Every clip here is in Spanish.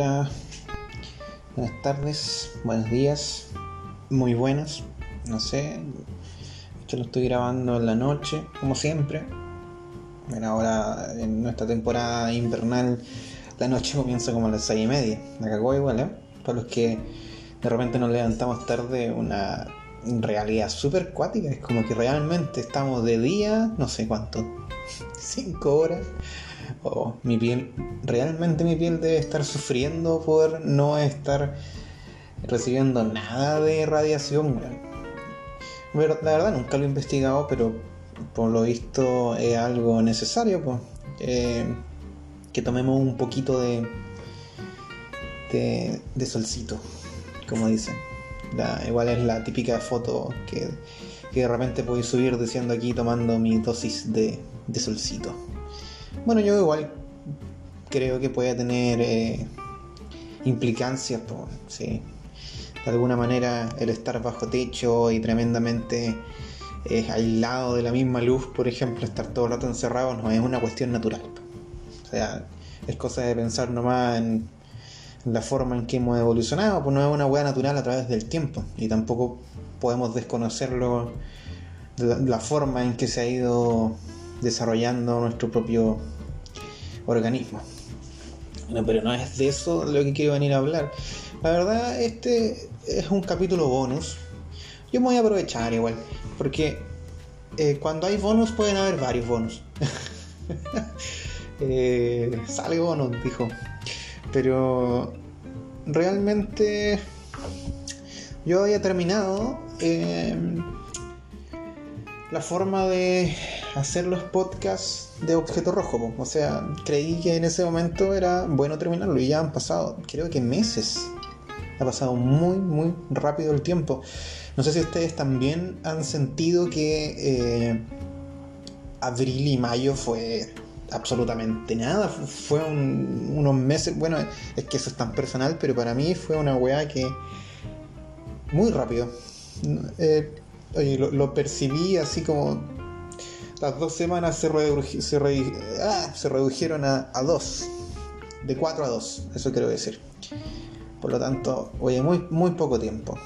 Hola, buenas tardes, buenos días, muy buenas, no sé, esto lo estoy grabando en la noche, como siempre. Ahora en nuestra temporada invernal la noche comienza como a las seis y media, me cagó igual, ¿eh? Para los que de repente nos levantamos tarde, una realidad súper cuática, es como que realmente estamos de día, no sé cuánto, cinco horas oh, mi piel, realmente mi piel debe estar sufriendo por no estar recibiendo nada de radiación. La verdad nunca lo he investigado, pero por lo visto es algo necesario, pues. que tomemos un poquito de, de, solcito, como dicen. igual es la típica foto que, que de repente puedo subir diciendo aquí tomando mi dosis de, de solcito. Bueno, yo igual creo que puede tener eh, implicancias, por, sí. De alguna manera el estar bajo techo y tremendamente eh, aislado de la misma luz, por ejemplo, estar todo el rato encerrado no es una cuestión natural. O sea, es cosa de pensar nomás en, la forma en que hemos evolucionado, pues no es una hueá natural a través del tiempo y tampoco podemos desconocerlo la forma en que se ha ido desarrollando nuestro propio organismo. pero no es de eso lo que quiero venir a hablar. La verdad, este es un capítulo bonus. Yo me voy a aprovechar igual, porque eh, cuando hay bonus pueden haber varios bonus. eh, sale bonus, dijo. Pero realmente yo había terminado eh, la forma de hacer los podcasts de objeto rojo. O sea, creí que en ese momento era bueno terminarlo y ya han pasado, creo que meses. Ha pasado muy, muy rápido el tiempo. No sé si ustedes también han sentido que eh, abril y mayo fue absolutamente nada. Fue unos meses, bueno, es que eso es tan personal, pero para mí fue una weá que muy rápido. Eh, oye, lo, percibí así como las dos semanas se, ah, redujeron a, dos, de cuatro a dos, eso quiero decir. Por lo tanto, oye, muy, muy poco tiempo.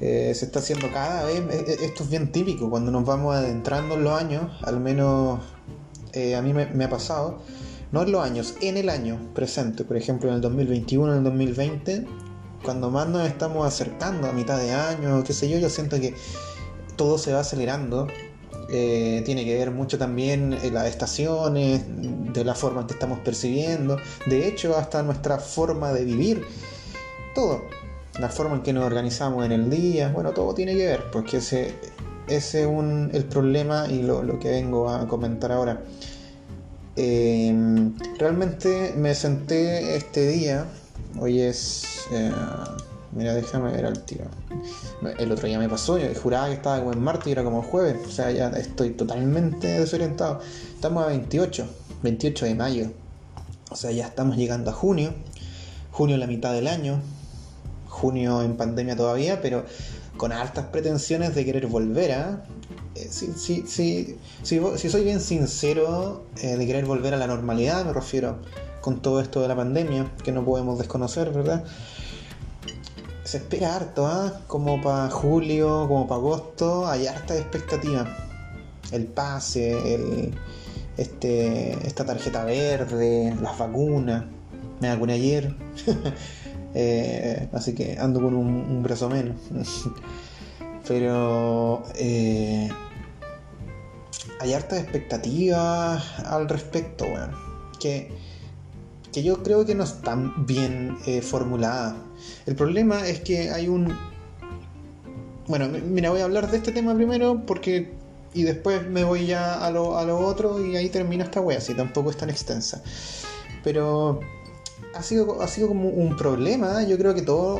Eh, se está haciendo cada vez, eh, eh, esto es bien típico, cuando nos vamos adentrando en los años, al menos a mí me, ha pasado, no en los años, en el año presente, por ejemplo en el 2021, en el 2020, cuando más nos estamos acercando a mitad de año, qué sé yo, yo siento que todo se va acelerando. Eh, tiene que ver mucho también en las estaciones, de la forma en que estamos percibiendo, de hecho hasta nuestra forma de vivir, todo, la forma en que nos organizamos en el día, bueno, todo tiene que ver, porque ese, ese es el problema y lo, que vengo a comentar ahora. Eh, realmente me senté este día, hoy es... Eh, Mira, déjame ver al tiro. El otro día me pasó, yo juraba que estaba como en martes y era como jueves. O sea, ya estoy totalmente desorientado. Estamos a 28, 28 de mayo. O sea, ya estamos llegando a junio. Junio la mitad del año. Junio en pandemia todavía, pero con altas pretensiones de querer volver a... ¿eh? si, si, si, si, soy bien sincero eh, de querer volver a la normalidad, me refiero con todo esto de la pandemia, que no podemos desconocer, ¿verdad? se espera harto, ¿ah? Como para julio, como para agosto, hay harta expectativa. El pase, este, esta tarjeta verde, las vacunas. Me vacuné ayer. Eh, así que ando con un, brazo menos. Pero eh, hay harta expectativa al respecto, bueno, que, que yo creo que no están bien eh, formuladas el problema es que hay un... Bueno, mira, voy a hablar de este tema primero porque... Y después me voy ya a lo, a lo otro y ahí termina esta wea, si tampoco es tan extensa. Pero ha sido, ha sido como un problema, yo creo que todo,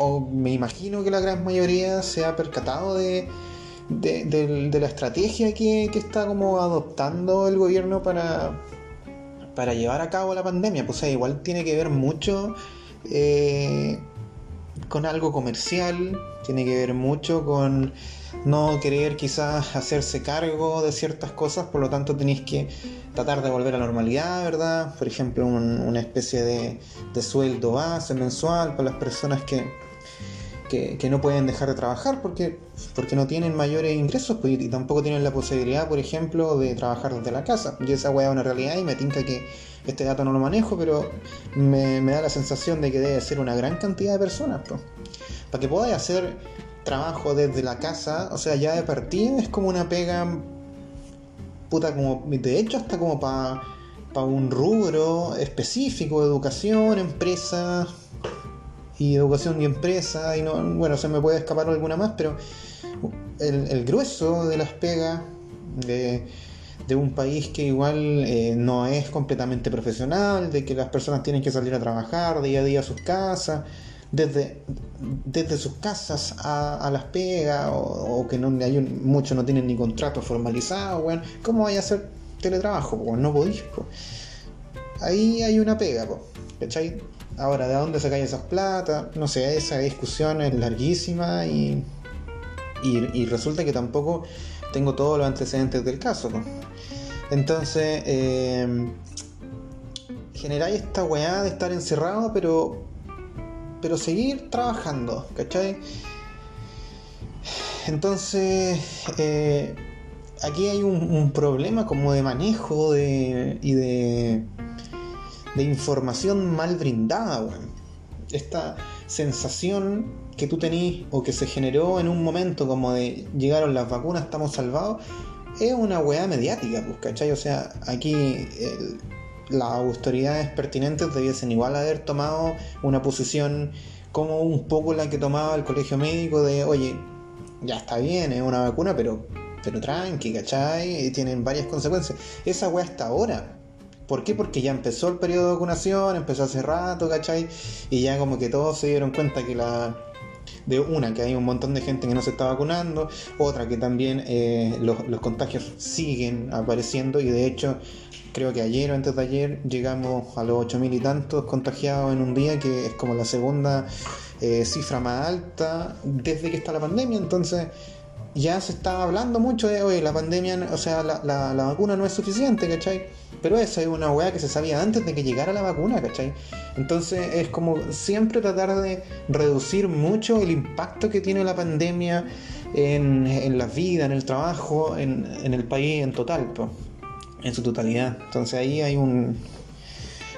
o me imagino que la gran mayoría se ha percatado de, de, la estrategia que, que, está como adoptando el gobierno para, para llevar a cabo la pandemia. Pues igual tiene que ver mucho eh, con algo comercial, tiene que ver mucho con no querer quizás hacerse cargo de ciertas cosas, por lo tanto tenéis que tratar de volver a la normalidad, ¿verdad? Por ejemplo, una especie de, de, sueldo base mensual para las personas que, que, no pueden dejar de trabajar porque, porque no tienen mayores ingresos pues, y tampoco tienen la posibilidad, por ejemplo, de trabajar desde la casa. Y esa weá es una realidad y me tinca que este dato no lo manejo, pero me, da la sensación de que debe ser una gran cantidad de personas. Pues. Para que podáis hacer trabajo desde la casa, o sea, ya de partida es como una pega puta como, de hecho hasta como para pa un rubro específico, educación, empresa y educación y empresa, y no, bueno, se me puede escapar alguna más, pero el, grueso de las pegas de, un país que igual eh, no es completamente profesional, de que las personas tienen que salir a trabajar día a día a sus casas, desde, desde sus casas a, las pegas, o, que no hay muchos no tienen ni contrato formalizado, bueno, ¿cómo vaya a hacer teletrabajo? No podéis. Ahí hay una pega, ¿cachai? Ahora, ¿de dónde caen esas plata? No sé, esa discusión es larguísima y, y, resulta que tampoco tengo todos los antecedentes del caso. Entonces, eh, generáis esta weá de estar encerrado, pero, pero seguir trabajando, ¿cachai? Entonces, eh, aquí hay un, problema como de manejo de, y de de información mal brindada, Esta sensación que tú tenés o que se generó en un momento como de llegaron las vacunas, estamos salvados, es una weá mediática, pues, ¿cachai? O sea, aquí las autoridades pertinentes debiesen igual haber tomado una posición como un poco la que tomaba el colegio médico de, oye, ya está bien, es una vacuna, pero, pero tranqui, ¿cachai? Y tienen varias consecuencias. Esa weá hasta ahora, ¿Por qué? Porque ya empezó el periodo de vacunación, empezó hace rato, ¿cachai? Y ya como que todos se dieron cuenta que la... De una, que hay un montón de gente que no se está vacunando, otra que también eh, los, contagios siguen apareciendo y de hecho creo que ayer o antes de ayer llegamos a los 8.000 y tantos contagiados en un día, que es como la segunda eh, cifra más alta desde que está la pandemia, entonces ya se está hablando mucho de, oye, la pandemia, o sea, la, la, la vacuna no es suficiente, ¿cachai? Pero eso es una weá que se sabía antes de que llegara la vacuna, ¿cachai? Entonces es como siempre tratar de reducir mucho el impacto que tiene la pandemia en, en la vida, en el trabajo, en, el país en total, en su totalidad. Entonces ahí hay un,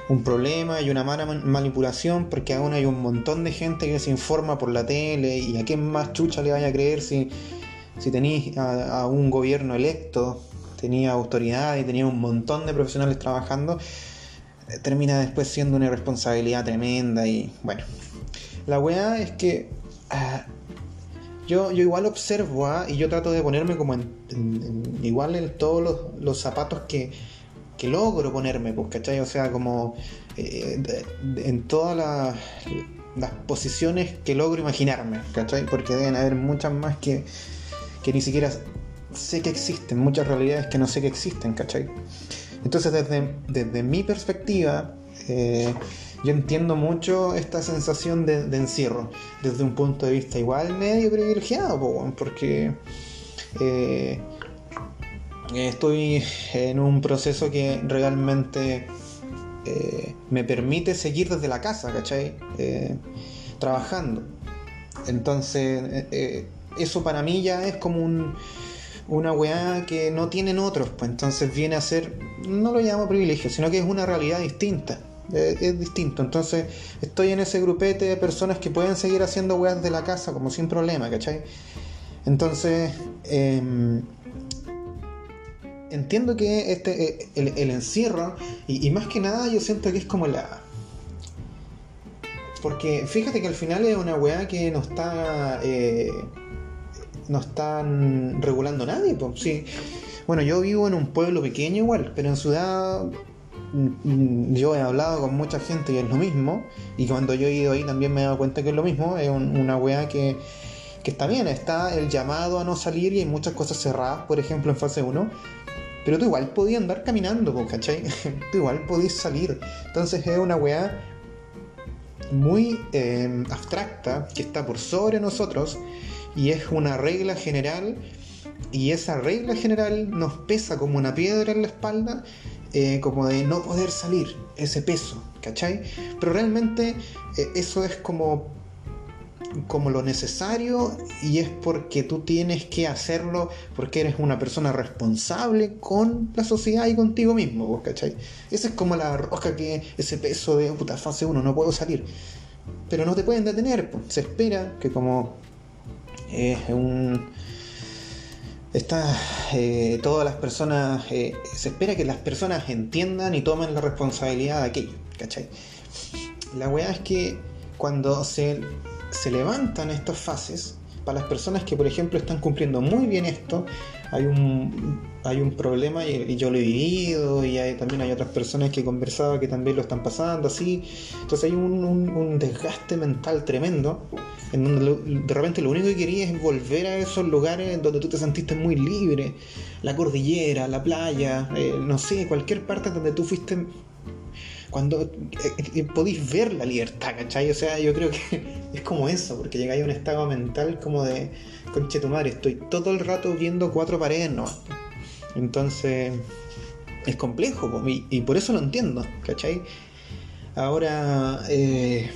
un problema y una mala manipulación porque aún hay un montón de gente que se informa por la tele y a quién más chucha le vaya a creer si, si tenéis a un gobierno electo tenía autoridad y tenía un montón de profesionales trabajando, eh, termina después siendo una irresponsabilidad tremenda y bueno. La weá es que ah, yo, yo igual observo ah, y yo trato de ponerme como en, igual en todos los, zapatos que, que, logro ponerme, pues, ¿cachai? O sea, como eh, en todas las, las posiciones que logro imaginarme, ¿cachai? Porque deben haber muchas más que, que ni siquiera sé que existen, muchas realidades que no sé que existen, ¿cachai? Entonces desde, desde mi perspectiva, eh, yo entiendo mucho esta sensación de, encierro, desde un punto de vista igual medio privilegiado, porque eh, estoy en un proceso que realmente eh, me permite seguir desde la casa, ¿cachai? trabajando. Entonces, eso para mí ya es como un, una weá que no tienen otros, pues entonces viene a ser, no lo llamo privilegio, sino que es una realidad distinta. Es, distinto, entonces estoy en ese grupete de personas que pueden seguir haciendo weas de la casa como sin problema, ¿cachai? Entonces, em, entiendo que este, eh, el, encierro, y, más que nada yo siento que es como la... Porque fíjate que al final es una weá que no está... Eh, no están regulando nadie. Pues, sí. Bueno, yo vivo en un pueblo pequeño igual, pero en ciudad mm, yo he hablado con mucha gente y es lo mismo. Y cuando yo he ido ahí también me he dado cuenta que es lo mismo. Es una weá que, que está bien, está el llamado a no salir y hay muchas cosas cerradas, por ejemplo en fase 1. Pero tú igual podías andar caminando, ¿cachai? tú igual podías salir. Entonces es una weá muy eh, abstracta que está por sobre nosotros y es una regla general y esa regla general nos pesa como una piedra en la espalda, eh, como de no poder salir, ese peso, ¿cachai? Pero realmente eh, eso es como, como lo necesario y es porque tú tienes que hacerlo porque eres una persona responsable con la sociedad y contigo mismo, ¿cachai? Esa es como la rosca que ese peso de puta fase 1, no puedo salir. Pero no te pueden detener, se espera que como es un está eh, todas las personas eh, se espera que las personas entiendan y tomen la responsabilidad de aquello ¿cachai? la weá es que cuando se, se levantan estas fases para las personas que por ejemplo están cumpliendo muy bien esto hay un, hay un problema y, yo lo he vivido y también hay otras personas que he conversado que también lo están pasando así. Entonces hay un, desgaste mental tremendo en donde de repente lo único que querías es volver a esos lugares donde tú te sentiste muy libre, la cordillera, la playa, eh, no sé, cualquier parte donde tú fuiste cuando eh, eh, ver la libertad, ¿cachai? O sea, yo creo que es como eso, porque llegáis a un estado mental como de conche tu madre, estoy todo el rato viendo cuatro paredes no. Entonces, es complejo, y, por eso lo entiendo, ¿cachai? Ahora, eh,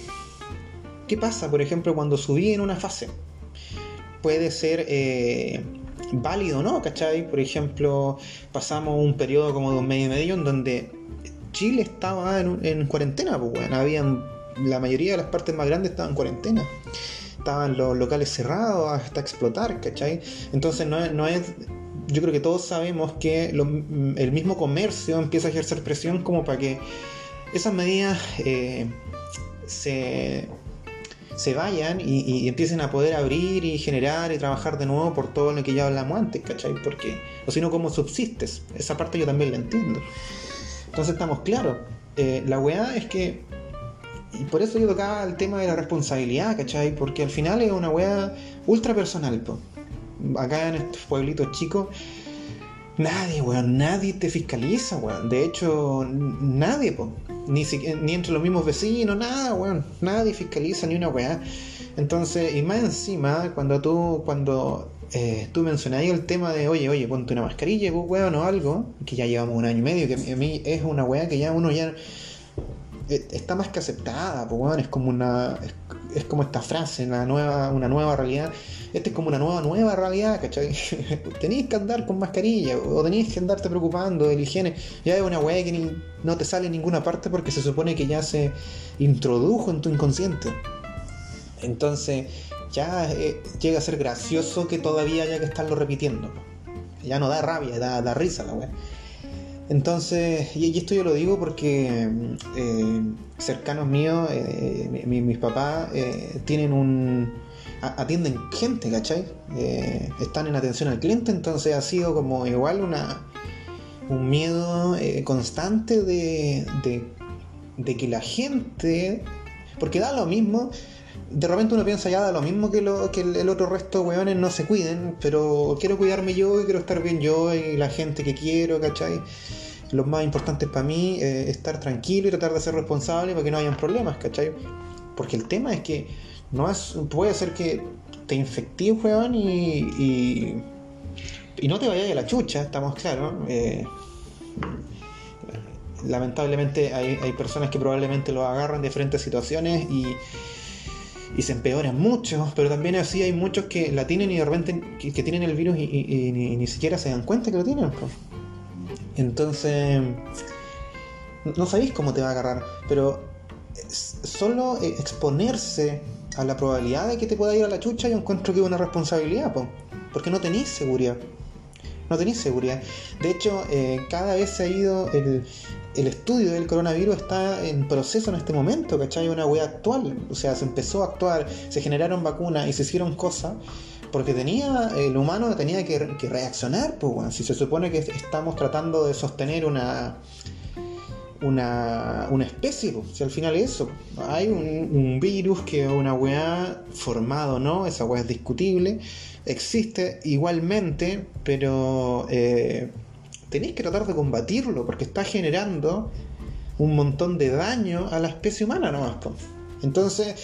¿qué pasa, por ejemplo, cuando subí en una fase? Puede ser eh, válido, ¿no? ¿Cachai? Por ejemplo, pasamos un periodo como de un medio y medio en donde Chile estaba en, cuarentena, pues bueno, habían, la mayoría de las partes más grandes estaban en cuarentena estaban los locales cerrados hasta explotar, ¿cachai? Entonces no no es yo creo que todos sabemos que el mismo comercio empieza a ejercer presión como para que esas medidas eh, se, se, vayan y, empiecen a poder abrir y generar y trabajar de nuevo por todo lo que ya hablamos antes, ¿cachai? Porque, o si no, ¿cómo subsistes? Esa parte yo también la entiendo. Entonces estamos claros. Eh, la weá es que y por eso yo tocaba el tema de la responsabilidad, ¿cachai? Porque al final es una weá ultra personal, po. Acá en estos pueblitos chicos, nadie, weón, nadie te fiscaliza, weón. De hecho, nadie, po. Ni, ni entre los mismos vecinos, nada, weón. Nadie fiscaliza ni una weá. Entonces, y más encima, cuando tú, cuando eh, tú mencionabas el tema de, oye, oye, ponte una mascarilla, weón, o algo, que ya llevamos un año y medio, que a mí es una weá que ya uno ya está más que aceptada, pues, es como una es, como esta frase, una nueva, una nueva realidad. Esta es como una nueva, nueva realidad, ¿cachai? tenéis que andar con mascarilla o tenéis que andarte preocupando de la higiene. Ya es una weá que no te sale en ninguna parte porque se supone que ya se introdujo en tu inconsciente. Entonces, ya eh, llega a ser gracioso que todavía haya que estarlo repitiendo. Ya no da rabia, da, da risa la weá. Entonces, y, esto yo lo digo porque eh, cercanos míos, eh, mis papás, eh, tienen un. atienden gente, ¿cachai? están en atención al cliente, entonces ha sido como igual una un miedo constante de, de, que la gente. Porque da lo mismo de repente uno piensa ya da lo mismo que, lo, que el, otro resto de weones no se cuiden, pero quiero cuidarme yo y quiero estar bien yo y la gente que quiero, ¿cachai? Lo más importante para mí es estar tranquilo y tratar de ser responsable para que no hayan problemas, ¿cachai? Porque el tema es que no es, puede ser que te infectes, weón, y, y, y, no te vayas a la chucha, estamos claros. Eh, lamentablemente hay, hay personas que probablemente lo agarran de diferentes situaciones y y se empeoran mucho, pero también así hay muchos que la tienen y de repente que, tienen el virus y, ni, siquiera se dan cuenta que lo tienen. Entonces, no sabéis cómo te va a agarrar, pero solo eh, exponerse a la probabilidad de que te pueda ir a la chucha yo encuentro que es una responsabilidad, porque no tenéis seguridad. No tenéis seguridad. De hecho, eh, cada vez se ha ido el, el estudio del coronavirus está en proceso en este momento, ¿cachai? Una wea actual. O sea, se empezó a actuar, se generaron vacunas y se hicieron cosas porque tenía, el humano tenía que, reaccionar, pues si se supone que estamos tratando de sostener una una, una especie, pues, si al final es eso, hay un, virus que una weá formado, ¿no? Esa weá es discutible, existe igualmente, pero eh, tenéis que tratar de combatirlo porque está generando un montón de daño a la especie humana nomás. Entonces,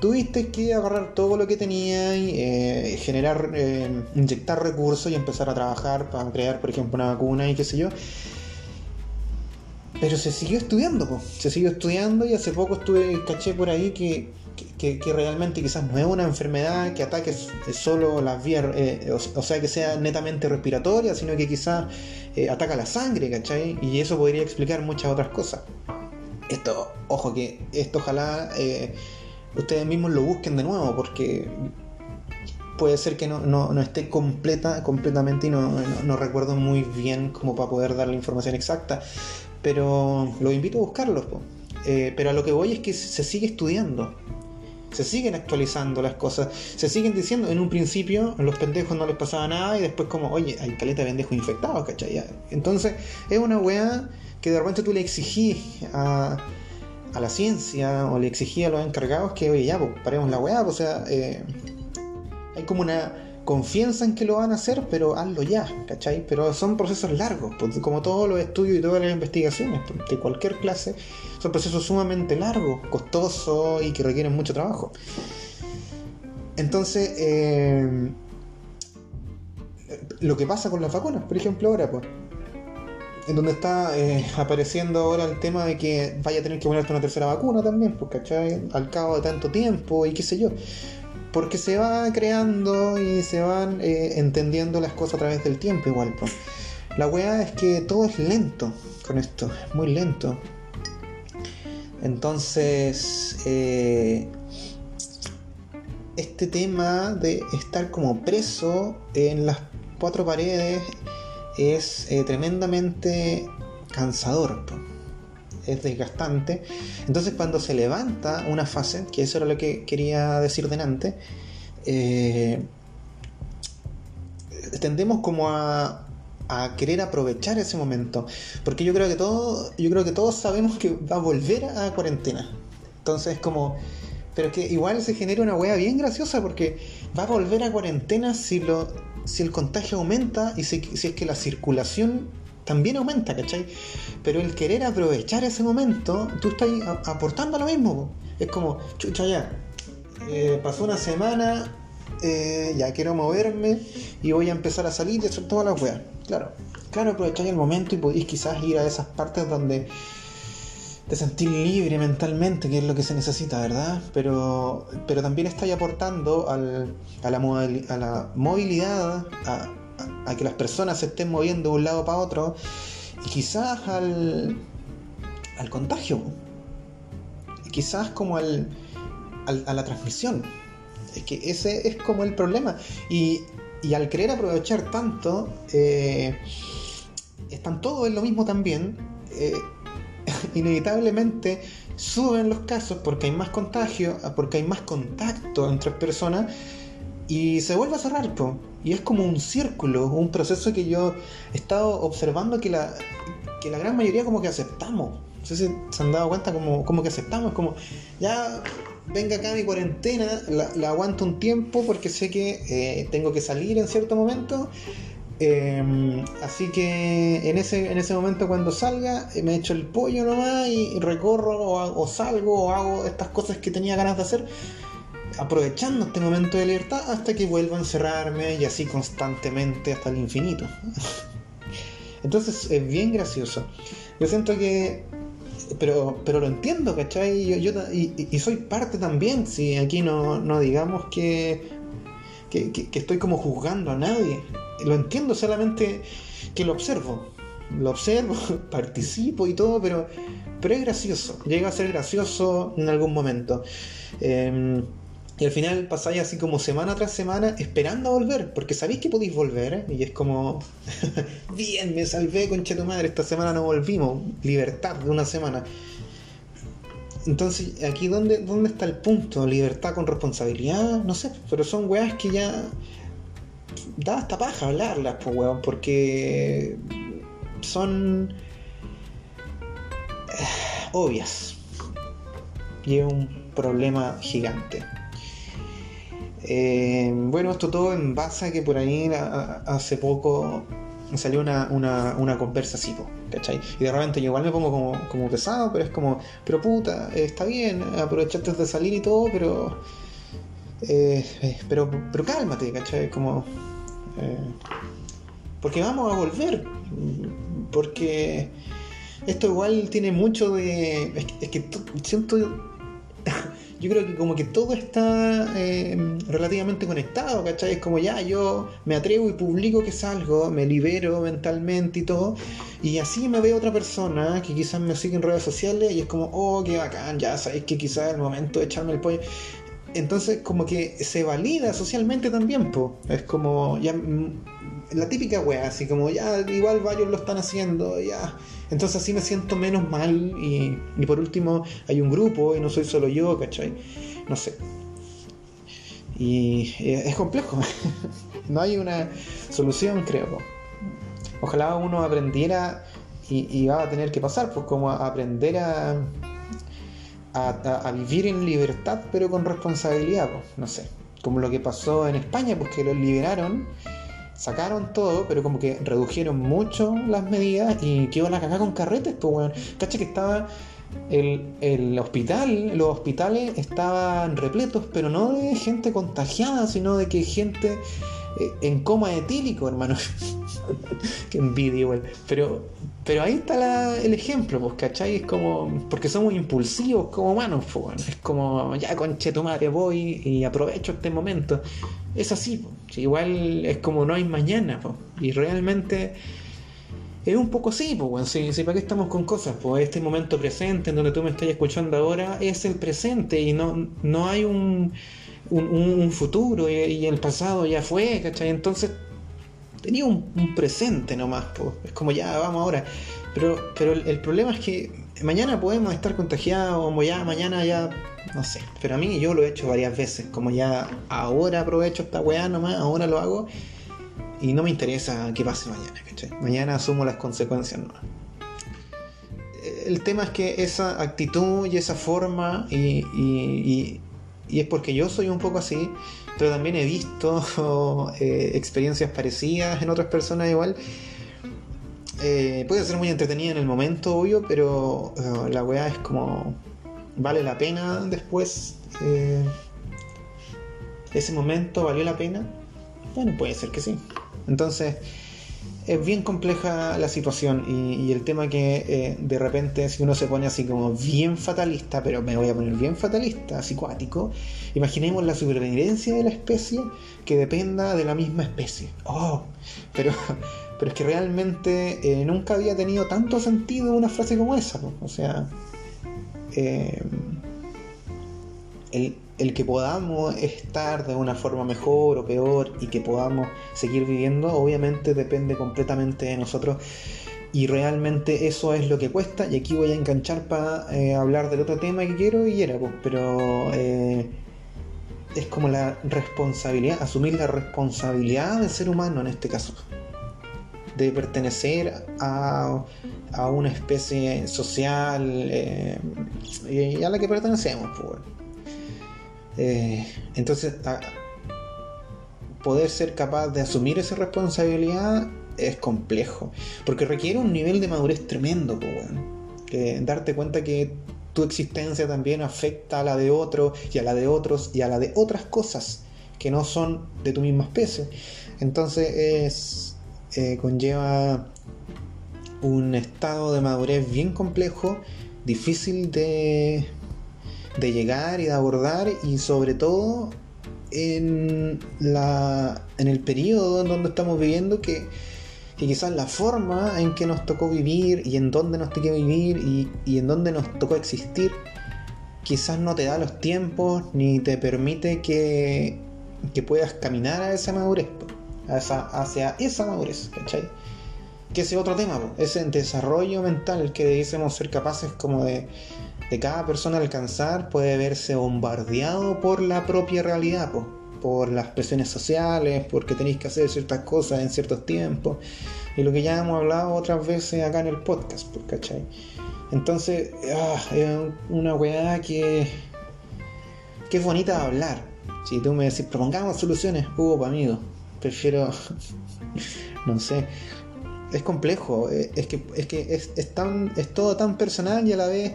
tuviste que agarrar todo lo que tenía y eh, generar, eh, inyectar recursos y empezar a trabajar para crear, por ejemplo, una vacuna y qué sé yo. Pero se siguió estudiando, se siguió estudiando y hace poco estuve, caché por ahí que, que, realmente quizás no es una enfermedad que ataque solo las vías, eh, o, sea, que sea netamente respiratoria, sino que quizás ataca la sangre, ¿cachai? Y eso podría explicar muchas otras cosas. Esto, ojo que esto ojalá ustedes mismos lo busquen de nuevo, porque puede ser que no, esté completa, completamente y no, recuerdo muy bien como para poder dar la información exacta, pero los invito a buscarlos. Eh, pero a lo que voy es que se sigue estudiando. Se siguen actualizando las cosas. Se siguen diciendo, en un principio, a los pendejos no les pasaba nada y después como, oye, hay caleta de pendejos infectados, ¿cachai? Entonces, es una weá que de repente tú le exigís a, a la ciencia o le exigía a los encargados que, oye, ya, pues paremos la weá, pues, o sea, eh, hay como una confianza en que lo van a hacer, pero hazlo ya, ¿cachai? Pero son procesos largos, pues, como todos los estudios y todas las investigaciones pues, de cualquier clase, son procesos sumamente largos, costosos y que requieren mucho trabajo. Entonces, eh, lo que pasa con las vacunas, por ejemplo, ahora, pues, en donde está eh, apareciendo ahora el tema de que vaya a tener que ponerte una tercera vacuna también, pues, ¿cachai? Al cabo de tanto tiempo y qué sé yo. Porque se va creando y se van eh, entendiendo las cosas a través del tiempo igual, pues. La weá es que todo es lento con esto, es muy lento. Entonces, eh, este tema de estar como preso en las cuatro paredes es eh, tremendamente cansador, es desgastante. Entonces cuando se levanta una fase, que eso era lo que quería decir delante, eh, tendemos como a, a querer aprovechar ese momento. Porque yo creo que todo, yo creo que todos sabemos que va a volver a cuarentena. Entonces es como. Pero que igual se genera una wea bien graciosa porque va a volver a cuarentena si lo si el contagio aumenta y si, es que la circulación también aumenta, ¿cachai? Pero el querer aprovechar ese momento, tú estás aportando lo mismo. Es como, chucha ya, eh, pasó una semana, eh, ya quiero moverme y voy a empezar a salir y hacer todas las weas. Claro, claro, aprovecháis el momento y podéis quizás ir a esas partes donde de sentir libre mentalmente, que es lo que se necesita, ¿verdad? Pero, pero también estáis aportando al, a, la a, la movilidad, a, que las personas se estén moviendo de un lado para otro, y quizás al, al contagio, quizás como al, a la transmisión. Es que ese es como el problema. Y, y al querer aprovechar tanto, eh, están todos en lo mismo también. Eh, inevitablemente suben los casos porque hay más contagio, porque hay más contacto entre personas y se vuelve a cerrar. Y es como un círculo, un proceso que yo he estado observando que la, que la gran mayoría como que aceptamos. No sé si se han dado cuenta como, como que aceptamos, como ya venga acá mi cuarentena, la, aguanto un tiempo porque sé que eh, tengo que salir en cierto momento Em, así que en ese, en ese momento cuando salga eh, me echo el pollo nomás y recorro o, salgo o hago estas cosas que tenía ganas de hacer aprovechando este momento de libertad hasta que vuelva a encerrarme y así constantemente hasta el infinito. Entonces es bien gracioso. Yo siento que... Pero, pero lo entiendo, ¿cachai? Yo, y, soy parte también, si aquí no, no digamos que, que estoy como juzgando a nadie lo entiendo solamente que lo observo. Lo observo, participo y todo, pero, pero es gracioso. Llega a ser gracioso en algún momento. Em, y al final pasáis así como semana tras semana esperando a volver, porque sabéis que podéis volver, ¿eh? y es como, bien, me salvé, concha tu madre, esta semana no volvimos, libertad de una semana. Entonces, aquí, ¿dónde, ¿dónde está el punto? ¿Libertad con responsabilidad? No sé, pero son weas que ya da hasta paja hablarlas, pues, weón, porque son eh, obvias. Y es un problema gigante. Eh, bueno, esto todo en base a que por ahí hace poco salió una, una, conversa así, ¿cachai? Y de repente yo igual me pongo como, pesado, pero es como, pero puta, eh, está bien, aprovechaste de salir y todo, pero. eh, pero, pero cálmate, ¿cachai? Como. porque vamos a volver. Porque esto igual tiene mucho de. Es que, siento. Yo creo que como que todo está eh, relativamente conectado, ¿cachai? Es como ya yo me atrevo y publico que salgo, me libero mentalmente y todo, y así me ve otra persona que quizás me sigue en redes sociales y es como, oh, qué bacán, ya sabéis que quizás es el momento de echarme el pollo. Entonces como que se valida socialmente también, po. Es como ya la típica wea, así como ya igual varios lo están haciendo, ya. Entonces así me siento menos mal y, y por último hay un grupo y no soy solo yo, ¿cachai? No sé. Y eh, es complejo. no hay una solución, creo. Ojalá uno aprendiera y, y va a tener que pasar, pues como a aprender a, a, a- a vivir en libertad, pero con responsabilidad, pues, no sé. Como lo que pasó en España, pues que los liberaron, sacaron todo, pero como que redujeron mucho las medidas y quedó la cagada con carretes, pues, weón. Cacha que estaba el, el hospital, los hospitales estaban repletos, pero no de gente contagiada, sino de que gente en coma etílico, hermano. Qué envidia, igual. Pero, pero ahí está el ejemplo, pues, ¿cachai? Es como, porque somos impulsivos como humanos, pues. Es como, ya conche tu madre, voy y aprovecho este momento. Es así, pues. Igual es como no hay mañana, pues. Y realmente es un poco así, pues, si para qué estamos con cosas, pues este momento presente en donde tú me estás escuchando ahora es el presente y no, no hay un, un, futuro y, el pasado ya fue, ¿cachai? Entonces tenía un, presente nomás, po. es como ya, vamos ahora. Pero, pero el, problema es que mañana podemos estar contagiados, como ya mañana ya, no sé. Pero a mí yo lo he hecho varias veces, como ya ahora aprovecho esta weá nomás, ahora lo hago y no me interesa qué pase mañana, ¿cachai? Mañana asumo las consecuencias nomás. El tema es que esa actitud y esa forma, y- y- es porque yo soy un poco así, pero también he visto eh, experiencias parecidas en otras personas igual. Eh, puede ser muy entretenida en el momento, obvio, pero eh, la weá es como. ¿Vale la pena después? ¿Ese momento valió la pena? Bueno, puede ser que sí. Entonces, es bien compleja la situación y, el tema que eh, de repente si uno se pone así como bien fatalista, pero me voy a poner bien fatalista, así cuático, imaginemos la supervivencia de la especie que dependa de la misma especie. Oh, pero, pero es que realmente eh, nunca había tenido tanto sentido una frase como esa. O sea, eh, el, el que podamos estar de una forma mejor o peor y que podamos seguir viviendo, obviamente depende completamente de nosotros. Y realmente eso es lo que cuesta. Y aquí voy a enganchar para eh, hablar del otro tema que quiero y era, pues, pero eh, es como la responsabilidad, asumir la responsabilidad del ser humano en este caso. De pertenecer a, a una especie social eh, a la que pertenecemos, pues. Eh, entonces, poder ser capaz de asumir esa responsabilidad es complejo, porque requiere un nivel de madurez tremendo. Que darte cuenta que tu existencia también afecta a la de otro y a la de otros y a la de otras cosas que no son de tu misma especie. Entonces es eh, conlleva un estado de madurez bien complejo, difícil de, de llegar y de abordar y sobre todo en, la, en el periodo en donde estamos viviendo que, que quizás la forma en que nos tocó vivir y en dónde nos tocó vivir y, y en dónde nos tocó existir quizás no te da los tiempos ni te permite que, que puedas caminar a esa madurez, a esa, hacia esa madurez, ¿cachai? Que ese otro tema, ese desarrollo mental que debemos ser capaces como de, de cada persona alcanzar puede verse bombardeado por la propia realidad, po, por las presiones sociales, porque tenéis que hacer ciertas cosas en ciertos tiempos, y lo que ya hemos hablado otras veces acá en el podcast, po, ¿cachai? Entonces, ah, es una weá que, que es bonita de hablar. Si tú me decís, propongamos soluciones, uh, amigo, prefiero, no sé, es complejo, eh, es que, es, que es, tan, es todo tan personal y a la vez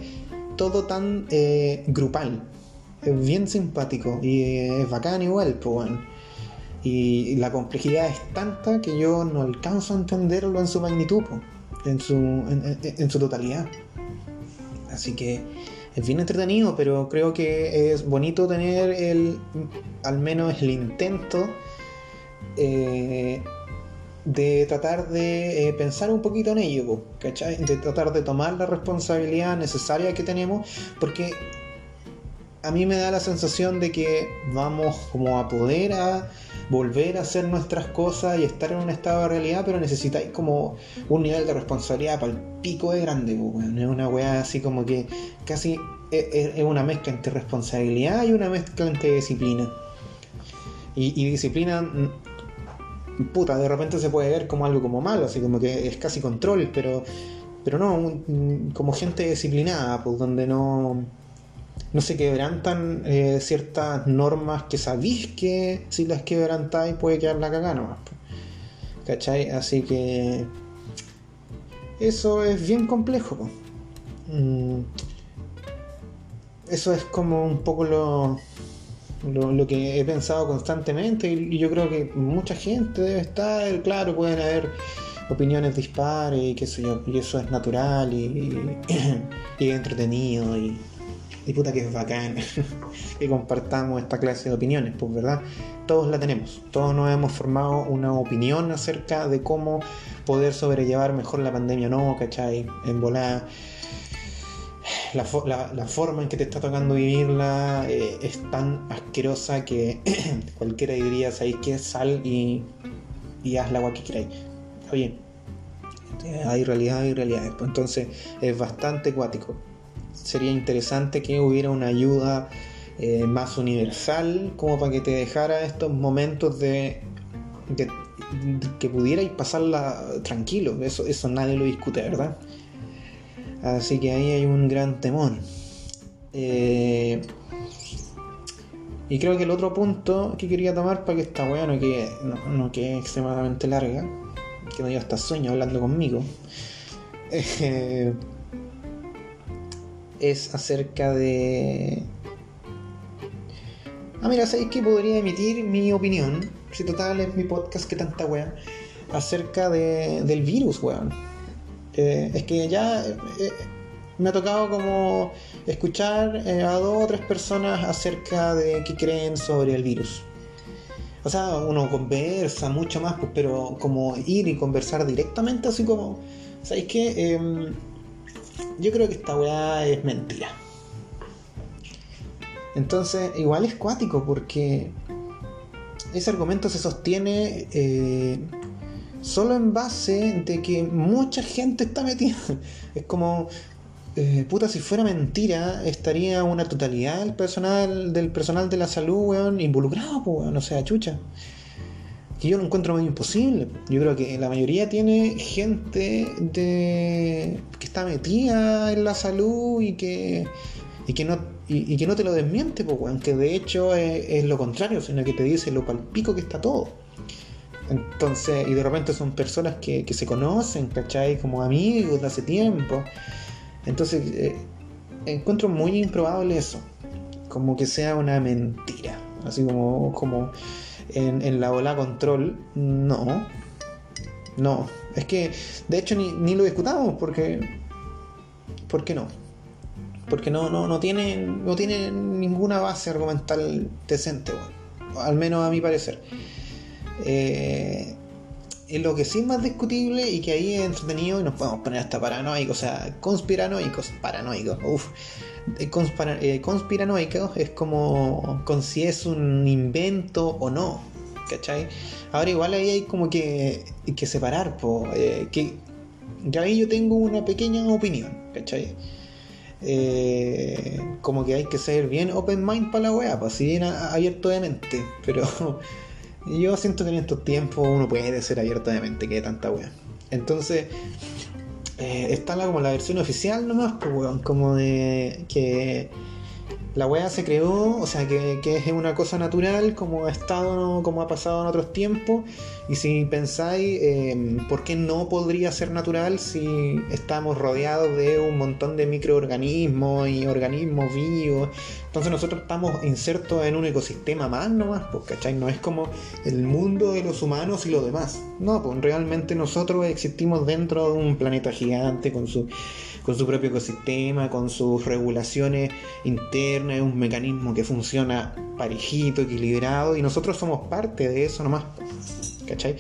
todo tan eh, grupal. Es bien simpático y es bacán igual, pues bueno. Y la complejidad es tanta que yo no alcanzo a entenderlo en su magnitud, en, su, en, su totalidad. Así que es bien entretenido, pero creo que es bonito tener el, al menos el intento eh, de tratar de eh, pensar un poquito en ello, ¿cachai? De tratar de tomar la responsabilidad necesaria que tenemos, porque a mí me da la sensación de que vamos como a poder a volver a hacer nuestras cosas y estar en un estado de realidad, pero necesitáis como un nivel de responsabilidad para el pico de grande, pues, es una weá así como que casi e, e, es, una mezcla entre responsabilidad y una mezcla entre disciplina. Y, y disciplina puta, de repente se puede ver como algo como malo, así como que es casi control, pero, pero no, como gente disciplinada, pues donde no, no se quebrantan eh, ciertas normas que sabéis que si las quebrantáis puede quedar la cagada nomás. Pues. ¿Cachai? Así que eso es bien complejo. Pues. Mm. Eso es como un poco lo, lo, que he pensado constantemente y, yo creo que mucha gente debe estar, claro, pueden haber opiniones dispares y qué sé yo, y eso es natural y, y, entretenido y, y, puta que es bacán que compartamos esta clase de opiniones, pues verdad, todos la tenemos, todos nos hemos formado una opinión acerca de cómo poder sobrellevar mejor la pandemia no, ¿cachai? En volar la, forma en que te está tocando vivirla eh, es tan asquerosa que cualquiera diría, ¿sabéis qué? Sal y, haz la agua que queráis. Oye, hay realidad, hay realidades. Pues entonces es bastante cuático. Sería interesante que hubiera una ayuda eh, más universal como para que te dejara estos momentos de, de que pudierais pasarla tranquilo. Eso, eso nadie lo discute, ¿verdad? Así que ahí hay un gran temor. Eh, y creo que el otro punto que quería tomar para que esta weá no quede, no, extremadamente larga, que me dio hasta sueño hablando conmigo, eh, es acerca de... Ah, mira, ¿sabéis que podría emitir mi opinión? Si total es mi podcast, que tanta weá. Acerca de, del virus, weón eh, es que ya eh, me ha tocado como escuchar eh, a dos o tres personas acerca de qué creen sobre el virus. O sea, uno conversa mucho más, pues, pero como ir y conversar directamente, así como, ¿sabéis qué? Em, yo creo que esta weá es mentira. Entonces, igual es cuático porque ese argumento se sostiene solo en base de que mucha gente está metida. Es como, eh, puta, si fuera mentira, estaría una totalidad del personal, del personal de la salud, weón, involucrado, pues, weón, o sea, chucha. Que yo lo encuentro muy imposible. Yo creo que la mayoría tiene gente de que está metida en la salud y que, y que no y, que no te lo desmiente, pues, weón, que de hecho es, lo contrario, sino que te dice lo palpico que está todo. Entonces, y de repente son personas que, se conocen, ¿cachai? Como amigos de hace tiempo. Entonces, eh, encuentro muy improbable eso. Como que sea una mentira. Así como, como en, la ola control. No. No. Es que, de hecho, ni, lo discutamos porque. ¿Por qué no? Porque no, no, no, tiene, no tiene ninguna base argumental decente, al menos a mi parecer. Eh, lo que sí es más discutible y que ahí es entretenido y nos podemos poner hasta paranoicos, o sea, conspiranoicos, paranoicos, uff. Eh, eh, conspiranoicos es como con si es un invento o no, ¿cachai? Ahora igual ahí hay como que, que separar, po, eh, que ya ahí yo tengo una pequeña opinión, ¿cachai? como que hay que ser bien open mind para la wea, pues si bien abierto de mente, pero yo siento que en estos tiempos uno puede ser abierto de mente, que tanta wea. Entonces, eh, está la, como la versión oficial nomás, pues, weón, como de que, la weá se creó, o sea, que, es una cosa natural, como ha estado, como ha pasado en otros tiempos. Y si pensáis, eh, ¿por qué no podría ser natural si estamos rodeados de un montón de microorganismos y organismos vivos? Entonces nosotros estamos insertos en un ecosistema más nomás, pues, ¿cachai? No es como el mundo de los humanos y lo demás. No, pues realmente nosotros existimos dentro de un planeta gigante con su con su propio ecosistema, con sus regulaciones internas, es un mecanismo que funciona parejito, equilibrado, y nosotros somos parte de eso nomás. ¿Cachai?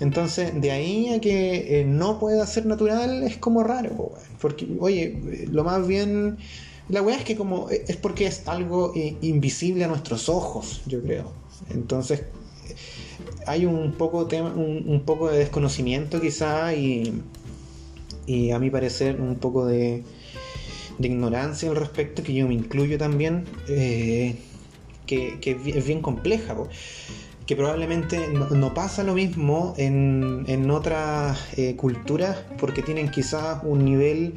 Entonces, de ahí a que eh, no pueda ser natural es como raro, porque, oye, lo más bien. La weá es que como eh, es porque es algo eh, invisible a nuestros ojos, yo creo. Entonces, hay un poco, tema, un poco de desconocimiento quizá y, y a mi parecer un poco de, ignorancia al respecto, que yo me incluyo también, eh, que, es bien compleja. que probablemente no, pasa lo mismo en, en otras eh, culturas porque tienen quizás un nivel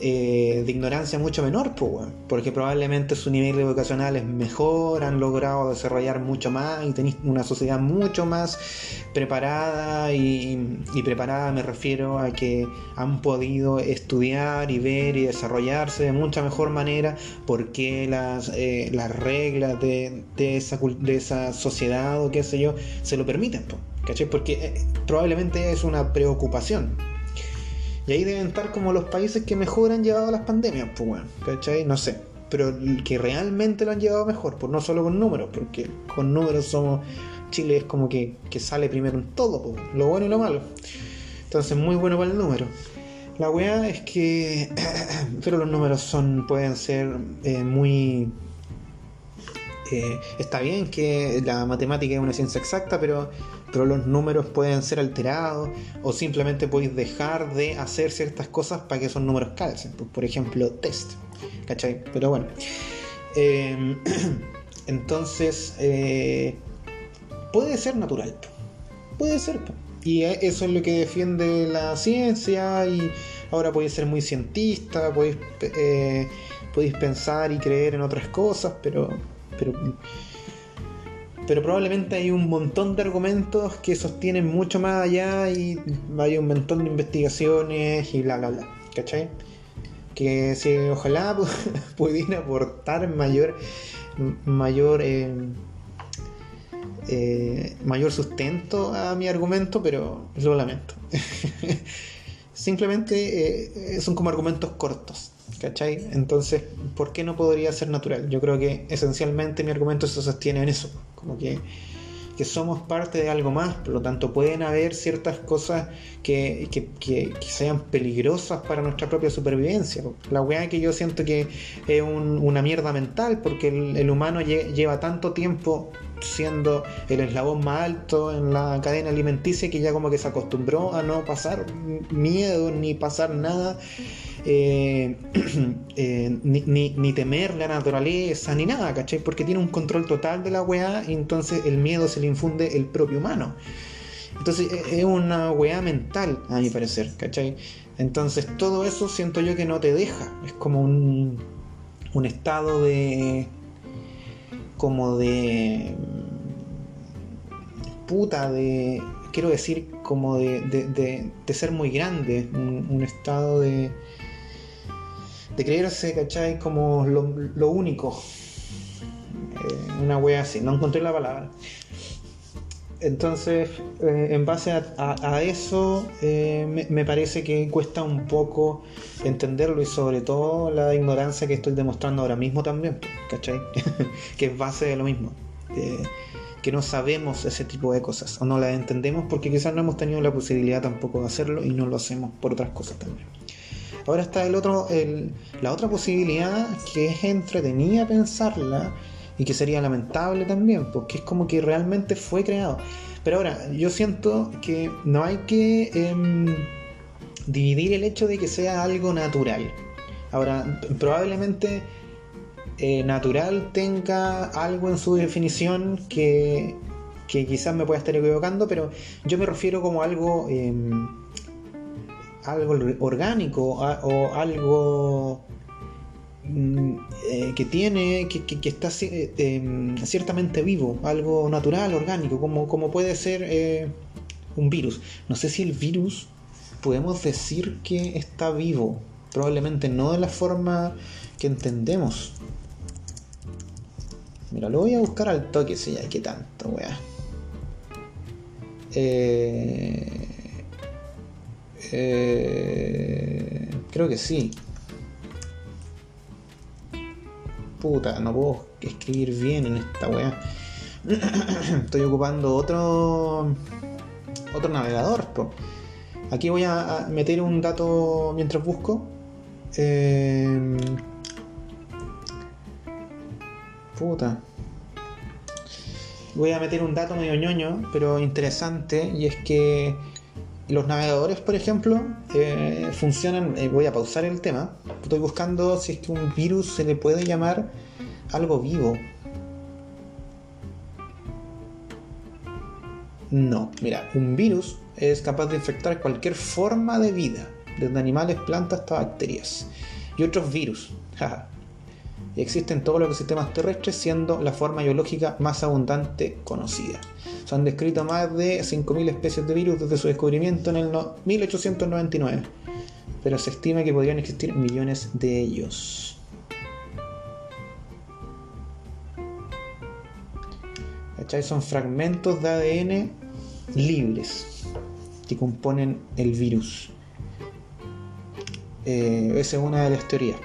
eh, de ignorancia mucho menor, porque probablemente su nivel educacional es mejor, han logrado desarrollar mucho más y tenéis una sociedad mucho más preparada y, preparada me refiero a que han podido estudiar y ver y desarrollarse de mucha mejor manera porque las, eh, las reglas de, esa, de esa sociedad o qué sé yo se lo permiten, Porque eh, probablemente es una preocupación y ahí deben estar como los países que mejor han llevado las pandemias, pues bueno, ¿cachai? No sé. Pero que realmente lo han llevado mejor, pues no solo con números, porque con números somos. Chile es como que, sale primero en todo, pues, lo bueno y lo malo. Entonces, muy bueno para el número. La weá es que. pero los números son. pueden ser eh, muy. Eh, está bien que la matemática es una ciencia exacta, pero pero los números pueden ser alterados o simplemente podéis dejar de hacer ciertas cosas para que esos números calcen. Por ejemplo, test. ¿Cachai? Pero bueno. Em, entonces, eh, puede ser natural. Puede ser. Y e, eso es lo que defiende la ciencia y ahora podéis ser muy cientista, podéis, eh, podéis pensar y creer en otras cosas, pero, pero pero probablemente hay un montón de argumentos que sostienen mucho más allá y hay un montón de investigaciones y bla, bla, bla. ¿Cachai? Que si ojalá pudieran aportar mayor, mayor, eh, eh, mayor sustento a mi argumento, pero lo lamento. Simplemente eh, son como argumentos cortos. ¿Cachai? Entonces, ¿por qué no podría ser natural? Yo creo que esencialmente mi argumento se sostiene en eso, como que, que somos parte de algo más, por lo tanto pueden haber ciertas cosas que, que, que, sean peligrosas para nuestra propia supervivencia. La weá que yo siento que es una mierda mental, porque el, humano lleva tanto tiempo siendo el eslabón más alto en la cadena alimenticia que ya como que se acostumbró a no pasar miedo ni pasar nada eh, eh, ni, temer la naturaleza, ni nada, ¿cachai? Porque tiene un control total de la weá y entonces el miedo se le infunde el propio humano. Entonces e, es una weá mental, a mi parecer, ¿cachai? Entonces todo eso siento yo que no te deja. Es como un, un estado de... como de... puta, de... quiero decir como de, de, ser muy grande, un estado de de creerse, ¿cachai? Como lo, único. Eh, una wea así, no encontré la palabra. Entonces, eh, en base a, eso, eh, me, parece que cuesta un poco entenderlo y sobre todo la ignorancia que estoy demostrando ahora mismo también, ¿cachai? que es base de lo mismo. que no sabemos ese tipo de cosas o no las entendemos porque quizás no hemos tenido la posibilidad tampoco de hacerlo y no lo hacemos por otras cosas también. Ahora está el otro, la otra posibilidad que es entretenida pensarla y que sería lamentable también, porque es como que realmente fue creado. Pero ahora, yo siento que no hay que em, dividir el hecho de que sea algo natural. Ahora, probablemente eh, natural tenga algo en su definición que, que, quizás me pueda estar equivocando, pero yo me refiero como algo em, algo orgánico o algo eh, que tiene, que, que- que está eh, em, ciertamente vivo, algo natural, orgánico, como, como puede ser eh, un virus. No sé si el virus podemos decir que está vivo, probablemente no de la forma que entendemos. Mira, lo voy a buscar al toque, si ya, qué tanto, weá. Eh, creo que sí. Puta, no puedo escribir bien en esta weá. Estoy ocupando otro otro navegador. po. Aquí voy a meter un dato mientras busco. Eh, puta. Voy a meter un dato medio ñoño, pero interesante, y es que los navegadores, por ejemplo, eh, funcionan. eh, voy a pausar el tema. Estoy buscando si es que un virus se le puede llamar algo vivo. No, mira, un virus es capaz de infectar cualquier forma de vida, desde animales, plantas hasta bacterias. Y otros virus. Y existen todos los ecosistemas terrestres, siendo la forma biológica más abundante conocida. Se han descrito más de 5.000 especies de virus desde su descubrimiento en el no- 1899, pero se estima que podrían existir millones de ellos. ¿Cachai? Son fragmentos de ADN libres que componen el virus. Eh, esa es una de las teorías.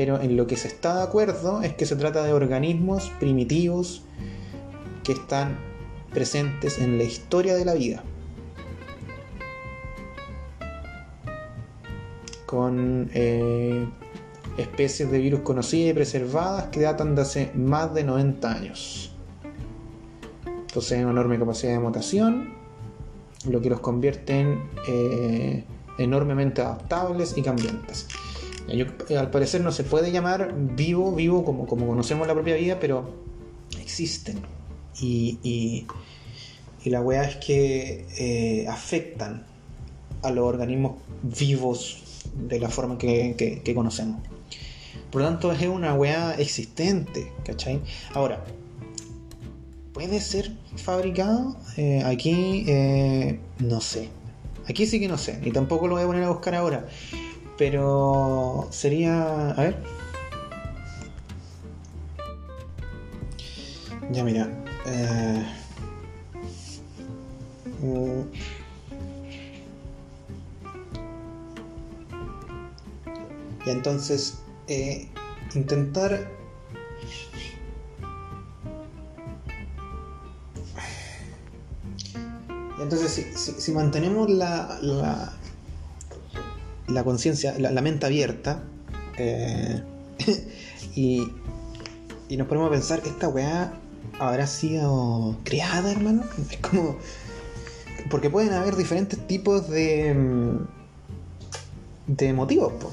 Pero en lo que se está de acuerdo es que se trata de organismos primitivos que están presentes en la historia de la vida. Con eh, especies de virus conocidas y preservadas que datan de hace más de 90 años. Poseen una enorme capacidad de mutación, lo que los convierte en eh, enormemente adaptables y cambiantes. Al parecer no se puede llamar vivo, vivo como, como conocemos la propia vida, pero existen. Y, y- y la weá es que eh, afectan a los organismos vivos de la forma que, que- conocemos. Por lo tanto, es una weá existente, ¿cachai? Ahora, ¿puede ser fabricado? Eh, aquí, eh, no sé. Aquí sí que no sé, ni tampoco lo voy a poner a buscar ahora. Pero sería. A ver. Ya, mira. eh, mm, Y entonces, eh, intentar. Entonces, si, si- si mantenemos la, la, la conciencia, la, mente abierta, eh, y, y nos ponemos a pensar, ¿esta weá habrá sido creada, hermano? Es como. Porque pueden haber diferentes tipos de. mm, de motivos, po.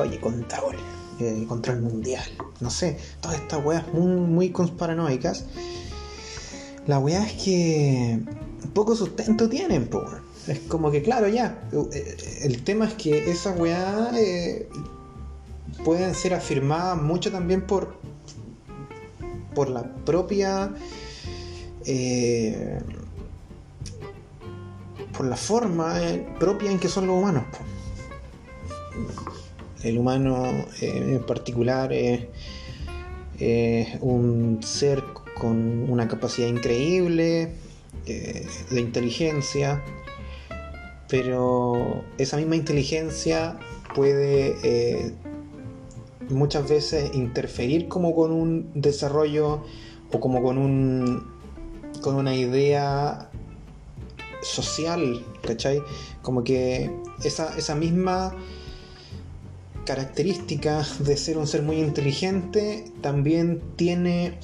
Oye, control. eh, control mundial. No sé. Todas estas weas muy, muy conspiranoicas. La weá es que. Poco sustento tienen, po. Es como que, claro, ya. eh, El tema es que esas weá. eh, pueden ser afirmadas mucho también por. por la propia. eh, por la forma eh, propia en que son los humanos. El humano eh, en particular es un ser con una capacidad increíble eh, de inteligencia, pero esa misma inteligencia puede eh, muchas veces interferir como con un desarrollo o como con un con una idea social, ¿cachai? Como que esa, esa misma característica de ser un ser muy inteligente también tiene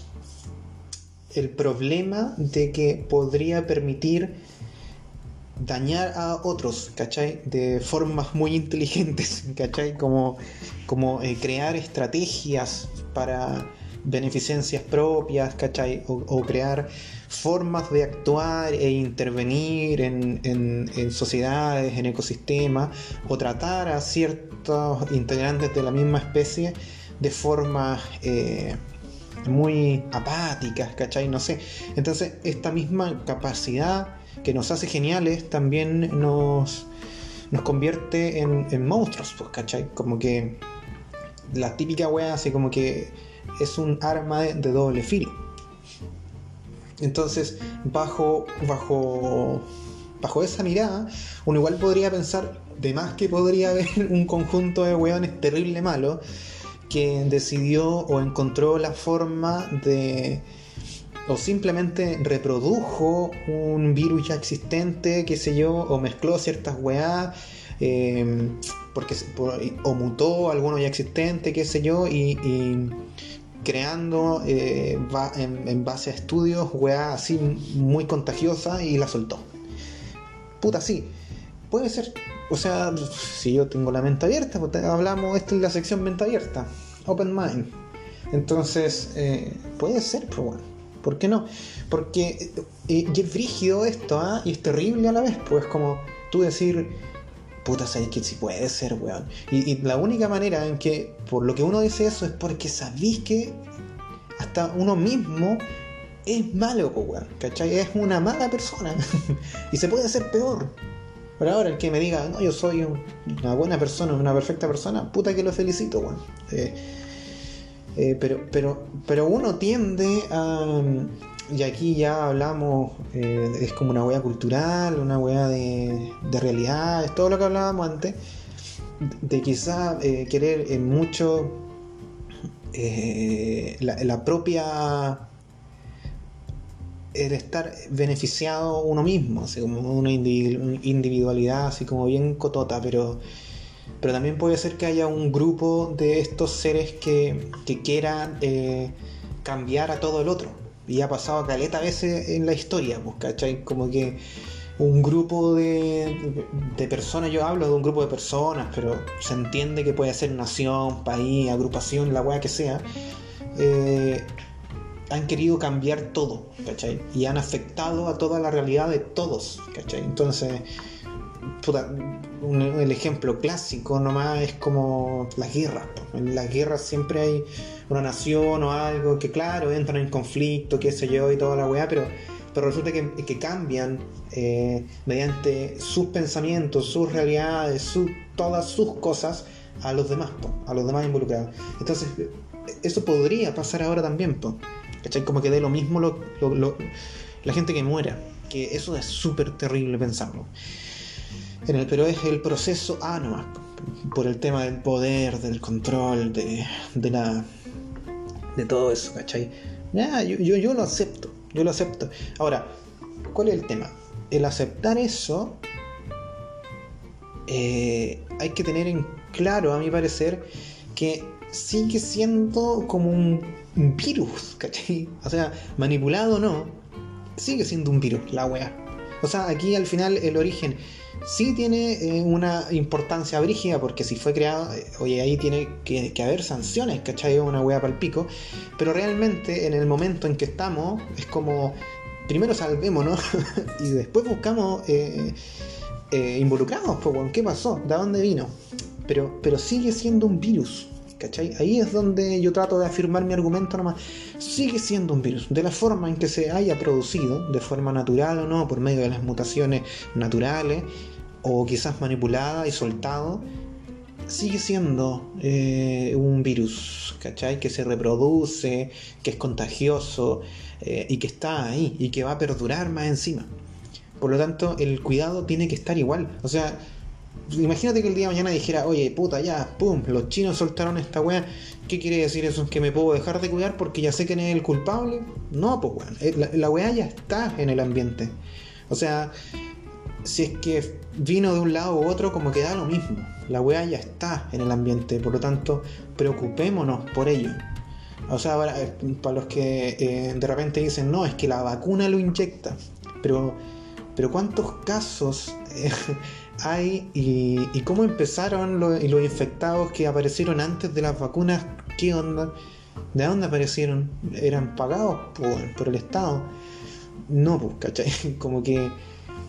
el problema de que podría permitir dañar a otros, ¿cachai? De formas muy inteligentes, ¿cachai? Como, como eh, crear estrategias para beneficencias propias, ¿cachai? O, crear formas de actuar e intervenir en, sociedades, en ecosistemas, o tratar a ciertos integrantes de la misma especie de formas eh, muy apáticas, ¿cachai? No sé. Entonces, esta misma capacidad que nos hace geniales también nos, nos convierte en, monstruos, pues, ¿cachai? Como que la típica wea así como que es un arma de, doble filo. Entonces, bajo, bajo, bajo esa mirada, uno igual podría pensar, de más que podría haber un conjunto de weones terrible malo que decidió o encontró la forma de o simplemente reprodujo un virus ya existente, qué sé yo, o mezcló ciertas weá, em, porque, o mutó alguno ya existente, qué sé yo, y, creando eh, en, base a estudios weá así muy contagiosa y la soltó. Puta, sí, puede ser. O sea, si yo tengo la mente abierta, pues hablamos, esta es la sección mente abierta, open mind. Entonces, eh, puede ser, pero bueno. ¿Por qué no? Porque eh, es frígido esto, ¿ah? Y es terrible a la vez, pues como tú decir, puta, sabes que sí puede ser, weón. Y, la única manera en que, por lo que uno dice eso, es porque sabéis que hasta uno mismo es malo, weón, ¿cachai? Es una mala persona. y se puede hacer peor. Pero ahora el que me diga, no, yo soy una buena persona, una perfecta persona, puta que lo felicito, weón. Eh, eh, pero, pero, pero uno tiende a. Y aquí ya hablamos, eh, es como una hueá cultural, una hueá de, de realidad, es todo lo que hablábamos antes, de quizá eh, querer mucho la, propia el estar beneficiado uno mismo, así como una individualidad así como bien cotota, pero pero también puede ser que haya un grupo de estos seres que, quieran eh, cambiar a todo el otro. Y ha pasado caleta a veces en la historia, pues, ¿cachai? Como que un grupo de, personas, yo hablo de un grupo de personas, pero se entiende que puede ser nación, país, agrupación, la weá que sea, eh, han querido cambiar todo, ¿cachai? Y han afectado a toda la realidad de todos, ¿cachai? Entonces, el ejemplo clásico nomás es como las guerras. En las guerras siempre hay una nación o algo que, claro, entran en conflicto, qué sé yo, y toda la weá, pero, pero resulta que, cambian eh, mediante sus pensamientos, sus realidades, todas sus cosas a los demás, a los demás involucrados. Entonces, eso podría pasar ahora también, Como que de lo mismo la gente que muera, que eso es súper terrible pensarlo pero es el proceso A nomás, por el tema del poder, del control, de, de la de todo eso, ¿cachai? Yo, yo, lo acepto, yo lo acepto. Ahora, ¿cuál es el tema? El aceptar eso eh, hay que tener en claro, a mi parecer, que sigue siendo como un, virus, ¿cachai? O sea, manipulado o no, sigue siendo un virus, la wea. O sea, aquí al final el origen sí tiene eh, una importancia brígida porque si fue creado, eh, oye, ahí tiene que, haber sanciones, ¿cachai? Una wea para el pico, pero realmente en el momento en que estamos es como, primero salvémonos y después buscamos eh, involucrados, pues, ¿qué pasó? ¿De dónde vino? Pero, pero sigue siendo un virus. ¿Cachai? Ahí es donde yo trato de afirmar mi argumento nomás. Sigue siendo un virus. De la forma en que se haya producido, de forma natural o no, por medio de las mutaciones naturales, o quizás manipulada y soltado, sigue siendo eh, un virus, ¿cachai? Que se reproduce, que es contagioso eh, y que está ahí y que va a perdurar más encima. Por lo tanto, el cuidado tiene que estar igual. O sea, imagínate que el día de mañana dijera, oye, puta, ya, pum, los chinos soltaron esta weá. ¿Qué quiere decir eso? ¿Que me puedo dejar de cuidar porque ya sé quién es el culpable? No, pues weón. Eh, la, la weá ya está en el ambiente. O sea, si es que vino de un lado u otro, como que da lo mismo. La weá ya está en el ambiente, por lo tanto, preocupémonos por ello. O sea, eh, para los que eh, de repente dicen, no, es que la vacuna lo inyecta. Pero, pero ¿cuántos casos hay y, cómo empezaron los, los infectados que aparecieron antes de las vacunas? ¿Qué onda? ¿De dónde aparecieron? ¿Eran pagados por, por el Estado? No, pues, ¿cachai? Como que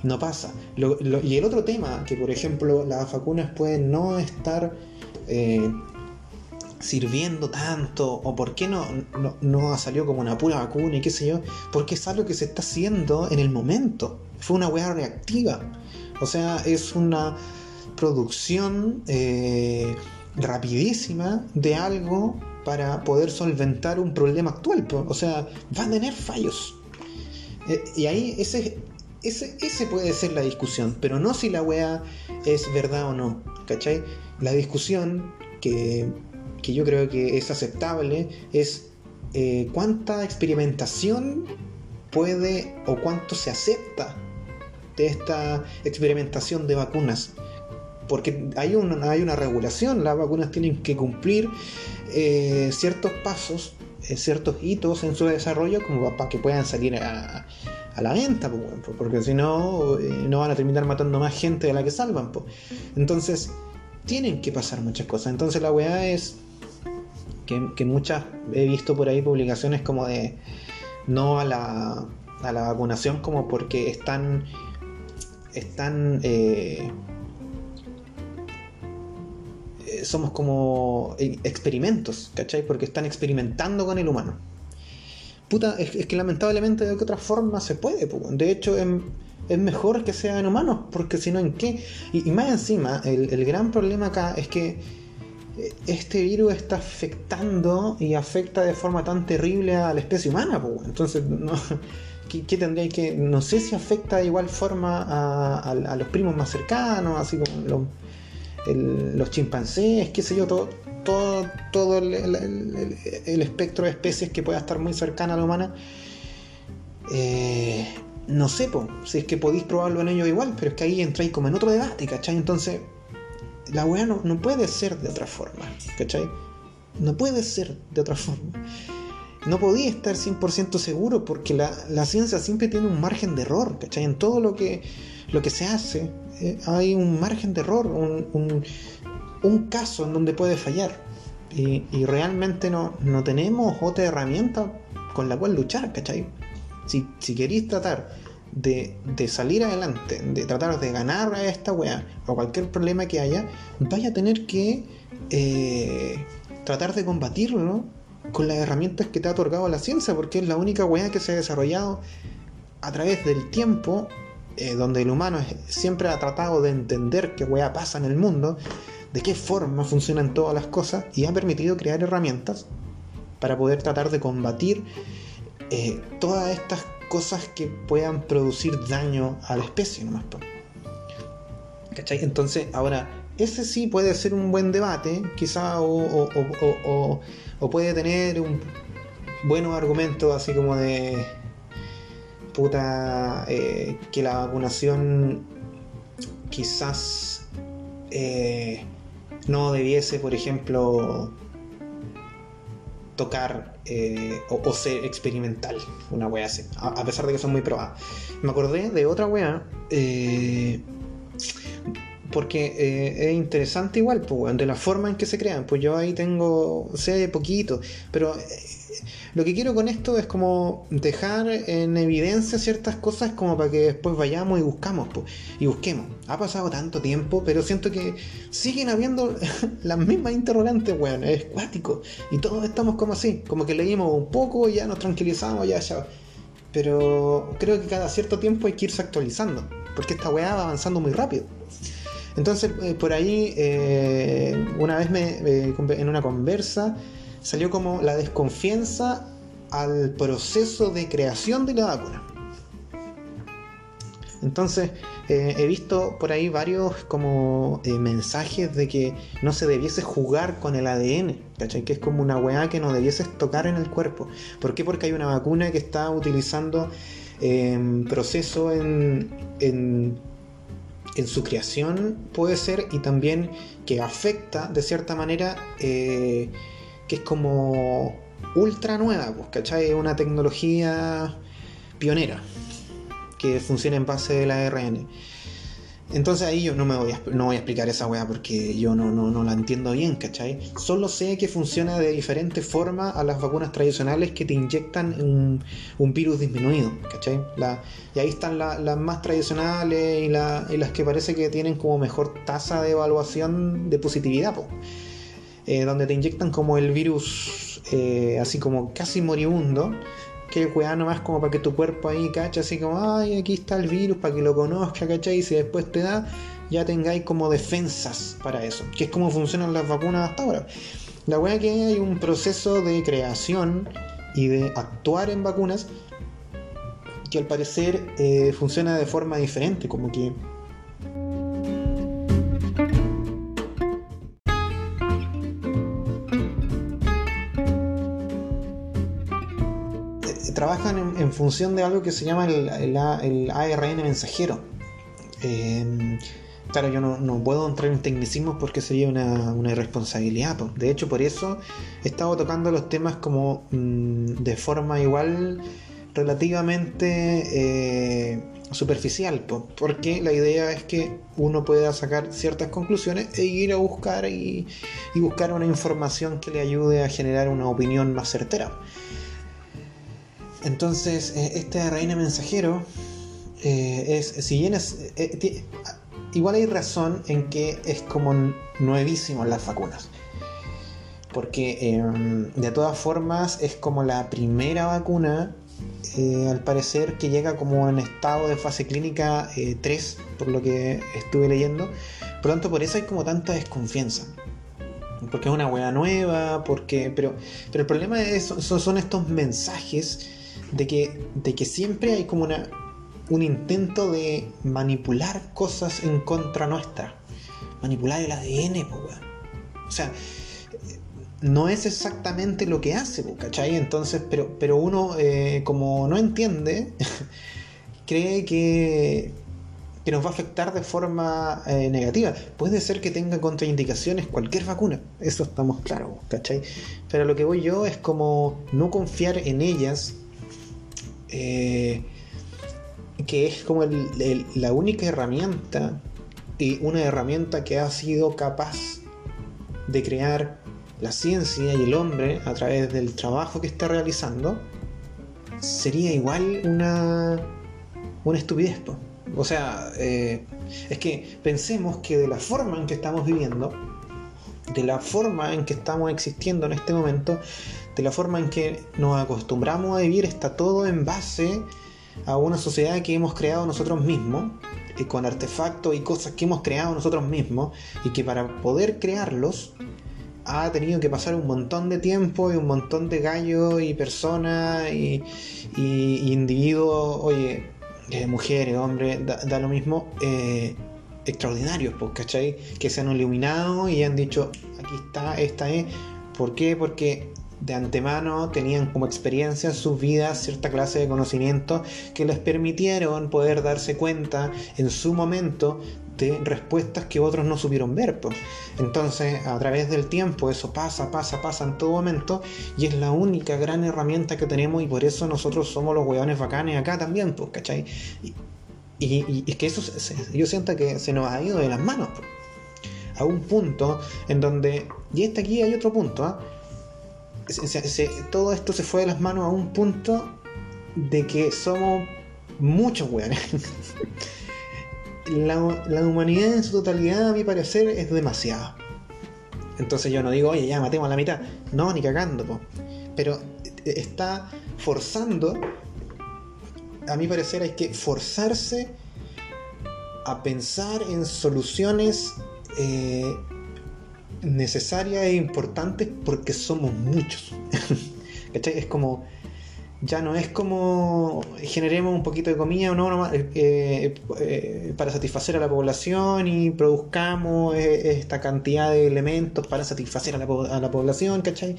no pasa. y el otro tema, que por ejemplo las vacunas pueden no estar eh, sirviendo tanto, o por qué no, no, no, salió como una pura vacuna y qué sé yo, porque es algo que se está haciendo en el momento. Fue una weá reactiva. O sea, es una producción eh, rapidísima de algo para poder solventar un problema actual. O sea, va a tener fallos. Eh, y ahí ese, ese, ese puede ser la discusión, pero no si la weá es verdad o no. ¿Cachai? La discusión que, que yo creo que es aceptable es eh, cuánta experimentación puede o cuánto se acepta esta experimentación de vacunas. Porque hay una, hay una regulación, las vacunas tienen que cumplir eh, ciertos pasos, eh, ciertos hitos en su desarrollo como para que puedan salir a, la venta, porque si no, eh, no van a terminar matando más gente de la que salvan. Entonces, tienen que pasar muchas cosas. Entonces, la weá es que, muchas he visto por ahí publicaciones como de no a la, a la vacunación, como porque están. Están. Eh, eh, somos como experimentos, ¿cachai? Porque están experimentando con el humano. Puta, es, que lamentablemente de otra forma se puede. De hecho, es, mejor que sea en humanos, porque si no, ¿en qué? Y, más encima, el, gran problema acá es que eh, este virus está afectando y afecta de forma tan terrible a la especie humana. Entonces, no, ¿qué, que.? No sé si afecta de igual forma a, los primos más cercanos, así como los chimpancés, qué sé yo, todo todo, todo el, espectro de especies que pueda estar muy cercana a la humana. Eh, no sé, si es que podéis probarlo en ellos igual, pero es que ahí entráis como en otro debate, ¿cachai? Entonces, la weá no, puede ser de otra forma, ¿cachai? No puede ser de otra forma. No podía estar 100% seguro porque la, ciencia siempre tiene un margen de error, ¿cachai? En todo lo que, lo que se hace eh, hay un margen de error, un, un caso en donde puede fallar. Y, realmente no, no, tenemos otra herramienta con la cual luchar, ¿cachai? Si, si queréis tratar de, salir adelante, de tratar de ganar a esta weá o cualquier problema que haya, vaya a tener que eh, tratar de combatirlo con las herramientas que te ha otorgado la ciencia, porque es la única weá que se ha desarrollado a través del tiempo, eh, donde el humano siempre ha tratado de entender qué weá pasa en el mundo de qué forma funcionan todas las cosas y ha permitido crear herramientas para poder tratar de combatir eh, todas estas cosas que puedan producir daño a la especie nomás. ¿Cachai? Entonces, ahora, ese sí puede ser un buen debate, quizá, o, o, puede tener un buenos argumentos así como de puta eh, que la vacunación quizás eh, no debiese, por ejemplo, tocar eh, o, ser experimental, una wea así, a, pesar de que son muy probadas. Me acordé de otra wea, porque eh, es interesante igual, pues, de la forma en que se crean. Pues yo ahí tengo, sé poquito, pero lo que quiero con esto es como dejar en evidencia ciertas cosas como para que después vayamos y buscamos y busquemos. Ha pasado tanto tiempo, pero siento que siguen habiendo las mismas interrogantes, weón, es cuático. Y todos estamos como así, como que leímos un poco ya nos tranquilizamos, ya, ya. Pero creo que cada cierto tiempo hay que irse actualizando, porque esta weá va avanzando muy rápido. Entonces, eh, por ahí, eh, una vez me, eh, en una conversa, salió como la desconfianza al proceso de creación de la vacuna. Entonces, he visto por ahí varios como mensajes de que no se debiese jugar con el ADN, ¿cachai? Que es como una weá que no debieses tocar en el cuerpo. ¿Por qué? Porque hay una vacuna que está utilizando proceso en, en, en, su creación, puede ser, y también que afecta de cierta manera eh, que es como ultra nueva, pues, ¿cachai? Una tecnología pionera que funciona en base del ARN. Entonces ahí yo no me voy a, no voy a explicar esa weá porque yo no, no, no la entiendo bien, ¿cachai? Solo sé que funciona de diferente forma a las vacunas tradicionales que te inyectan un, virus disminuido, ¿cachai? Y ahí están las más tradicionales y, las que parece que tienen como mejor tasa de evaluación de positividad, eh, donde te inyectan como el virus eh, así como casi moribundo que weá nomás como para que tu cuerpo ahí, cacha, así como, ay, aquí está el virus, para que lo conozca, ¿cachai? Y si después te da, ya tengáis como defensas para eso, que es como funcionan las vacunas hasta ahora. La weá que hay un proceso de creación y de actuar en vacunas que al parecer eh, funciona de forma diferente, como que trabajan en, función de algo que se llama el, ARN mensajero. Em, claro, yo no, puedo entrar en tecnicismos porque sería una, irresponsabilidad. De hecho, por eso he estado tocando los temas como mm, de forma igual relativamente eh, superficial, porque la idea es que uno pueda sacar ciertas conclusiones e ir a buscar y buscar una información que le ayude a generar una opinión más certera. Entonces, eh, este reina mensajero eh, es, si bien es, eh, igual hay razón en que es como nuevísimo las vacunas. Porque em, de todas formas es como la primera vacuna, al parecer, que llega como en estado de fase clínica 3, por lo que estuve leyendo. Por lo tanto, por eso hay como tanta desconfianza porque es una hueá nueva, porque. Pero, pero el problema es, son estos mensajes de que, de que siempre hay como una, un intento de manipular cosas en contra nuestra. Manipular el ADN, O sea, no es exactamente lo que hace, ¿cachai? Entonces, pero, pero uno, eh, como no entiende, cree que, que nos va a afectar de forma eh, negativa. Puede ser que tenga contraindicaciones cualquier vacuna, eso estamos claros, ¿cachai? Pero lo que voy yo es como no confiar en ellas eh, que es como la única herramienta y una herramienta que ha sido capaz de crear la ciencia y el hombre a través del trabajo que está realizando, sería igual una, una estupidez. O sea, eh, es que pensemos que de la forma en que estamos viviendo, de la forma en que estamos existiendo en este momento, de la forma en que nos acostumbramos a vivir está todo en base a una sociedad que hemos creado nosotros mismos, y con artefactos y cosas que hemos creado nosotros mismos, y que para poder crearlos ha tenido que pasar un montón de tiempo y un montón de gallos y personas y, individuos, oye, eh, mujeres, hombres, da, lo mismo, eh, extraordinarios, pues, ¿cachai? Que se han iluminado y han dicho, aquí está, esta es. ¿Por qué? Porque de antemano tenían como experiencia en sus vidas cierta clase de conocimiento que les permitieron poder darse cuenta en su momento de respuestas que otros no supieron ver. Entonces, a través del tiempo, eso pasa, pasa, pasa en todo momento y es la única gran herramienta que tenemos y por eso nosotros somos los hueones bacanes acá también, pues, ¿cachai? Y, es que eso yo siento que se nos ha ido de las manos. A un punto en donde, y este aquí hay otro punto, ¿ah? Todo esto se fue de las manos a un punto de que somos muchos weones. la, humanidad en su totalidad, a mi parecer, es demasiado. Entonces yo no digo, oye, ya matemos a la mitad. No, ni cagando, Pero está forzando, a mi parecer, hay que forzarse a pensar en soluciones eh, necesarias e importantes porque somos muchos. Es como, ya no es como generemos un poquito de comida no, eh, eh, eh, para satisfacer a la población y produzcamos esta cantidad de elementos para satisfacer a la, a la población, ¿cachai?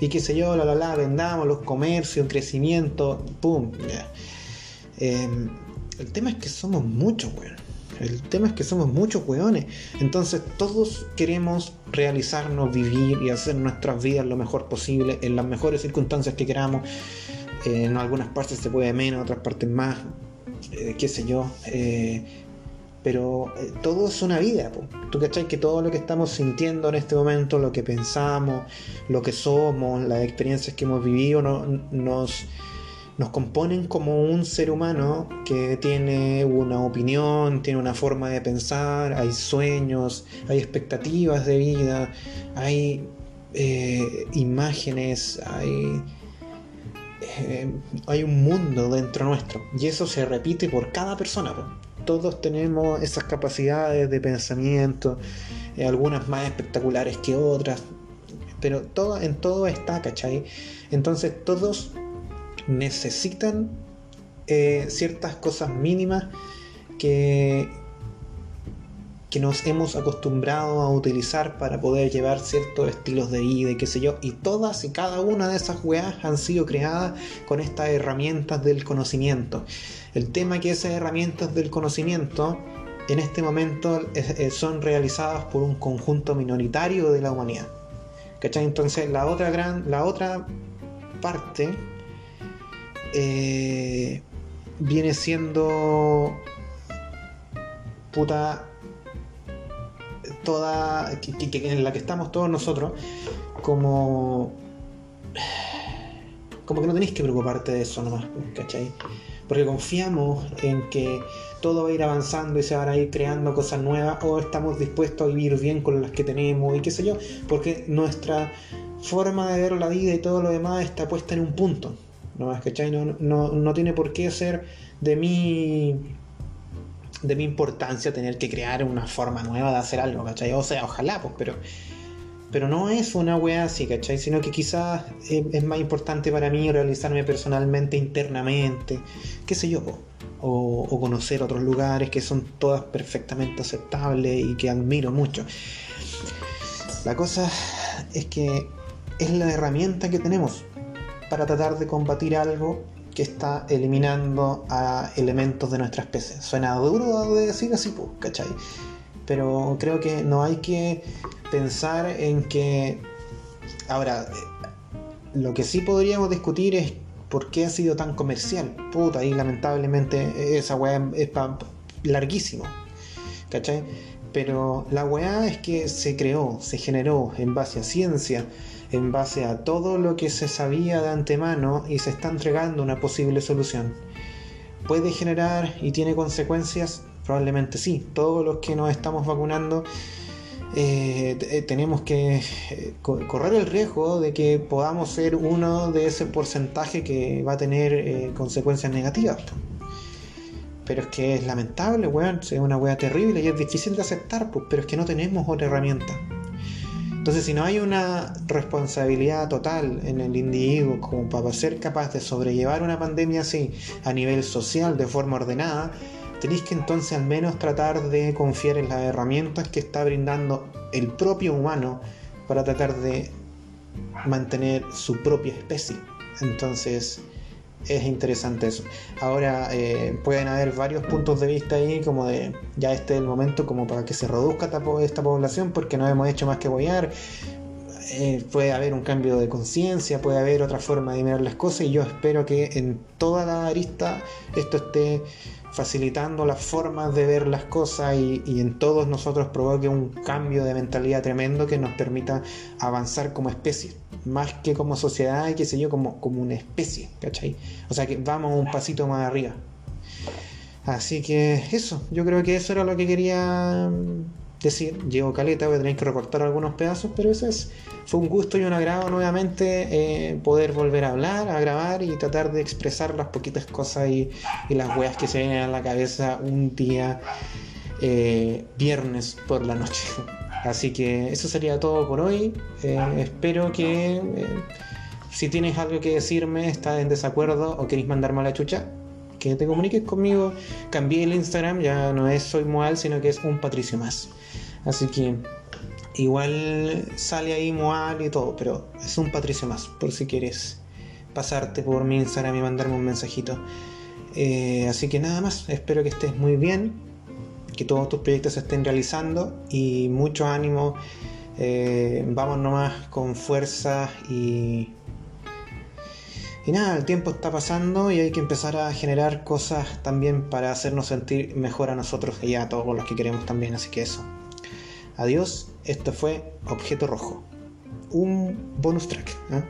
Y qué sé yo, la la la, vendamos los comercios, crecimiento, pum. Em, el tema es que somos muchos, weón. El tema es que somos muchos weones. Entonces todos queremos realizarnos, vivir y hacer nuestras vidas lo mejor posible, en las mejores circunstancias que queramos. en algunas partes se puede menos, en otras partes más, eh, qué sé yo. Eh, pero eh, todo es una vida. Po. Tú cachai que todo lo que estamos sintiendo en este momento, lo que pensamos, lo que somos, las experiencias que hemos vivido, no, nos, nos componen como un ser humano que tiene una opinión, tiene una forma de pensar, hay sueños, hay expectativas de vida, hay eh, imágenes, hay eh, hay un mundo dentro nuestro y eso se repite por cada persona. Todos tenemos esas capacidades de pensamiento, eh, algunas más espectaculares que otras, pero todo, en todo está, ¿cachai? Entonces todos necesitan eh, ciertas cosas mínimas que, que nos hemos acostumbrado a utilizar para poder llevar ciertos estilos de vida y qué sé yo. Y todas y cada una de esas weas han sido creadas con estas herramientas del conocimiento. El tema que esas herramientas del conocimiento en este momento son realizadas por un conjunto minoritario de la humanidad. ¿Cachai? Entonces la otra gran, la otra parte eh, viene siendo puta toda, en la que estamos todos nosotros, como, como que no tenéis que preocuparte de eso nomás, ¿cachai? Porque confiamos en que todo va a ir avanzando y se van a ir creando cosas nuevas o estamos dispuestos a vivir bien con las que tenemos y qué sé yo, porque nuestra forma de ver la vida y todo lo demás está puesta en un punto, ¿no? ¿cachai? No, no, no tiene por qué ser de mí de mi importancia tener que crear una forma nueva de hacer algo, ¿cachai? O sea, ojalá, pues, pero, pero no es una wea así, ¿cachai? Sino que quizás es, más importante para mí realizarme personalmente, internamente, qué sé yo, o, conocer otros lugares que son todas perfectamente aceptables y que admiro mucho. La cosa es que es la herramienta que tenemos para tratar de combatir algo que está eliminando a elementos de nuestra especie. Suena duro de decir así, pues, ¿cachai? Pero creo que no hay que pensar en que... Ahora, lo que sí podríamos discutir es por qué ha sido tan comercial. Puta, y lamentablemente esa weá es larguísimo. ¿Cachai? Pero la weá es que se creó, se generó en base a ciencia, en base a todo lo que se sabía de antemano y se está entregando una posible solución. ¿Puede generar y tiene consecuencias? Probablemente sí. Todos los que nos estamos vacunando eh, eh, tenemos que eh, correr el riesgo de que podamos ser uno de ese porcentaje que va a tener consecuencias negativas. Pero es que es lamentable, weón. Es una weá terrible y es difícil de aceptar, pues, pero es que no tenemos otra herramienta. Entonces, si no hay una responsabilidad total en el individuo como para ser capaz de sobrellevar una pandemia así a nivel social de forma ordenada, tenéis que entonces al menos tratar de confiar en las herramientas que está brindando el propio humano para tratar de mantener su propia especie. Entonces, es interesante eso. Ahora eh, pueden haber varios puntos de vista ahí, como de ya este es el momento como para que se reduzca esta, población porque no hemos hecho más que boyar. Eh, puede haber un cambio de conciencia, puede haber otra forma de mirar las cosas y yo espero que en toda la arista esto esté facilitando las formas de ver las cosas y, en todos nosotros provoque un cambio de mentalidad tremendo que nos permita avanzar como especie, más que como sociedad y qué sé yo, como, como una especie, ¿cachai? O sea que vamos un pasito más arriba. Así que eso, yo creo que eso era lo que quería decir. Llevo caleta, voy a tener que recortar algunos pedazos, pero eso es, fue un gusto y un agrado nuevamente eh, poder volver a hablar, a grabar y tratar de expresar las poquitas cosas y, las weas que se vienen a la cabeza un día eh, viernes por la noche. Así que eso sería todo por hoy. Eh, espero que si tienes algo que decirme, estás en desacuerdo o queréis mandarme a la chucha, que te comuniques conmigo. Cambié el Instagram, ya no es Soy Moal, sino que es un Patricio más. Así que igual sale ahí Moal y todo, pero es un Patricio más, por si quieres pasarte por mi Instagram y mandarme un mensajito. Eh, así que nada más, espero que estés muy bien, que todos tus proyectos se estén realizando y mucho ánimo. Eh, vamos nomás con fuerza y Y nada, el tiempo está pasando y hay que empezar a generar cosas también para hacernos sentir mejor a nosotros y a todos los que queremos también. Así que eso. Adiós, esto fue Objeto Rojo. Un bonus track. ¿eh?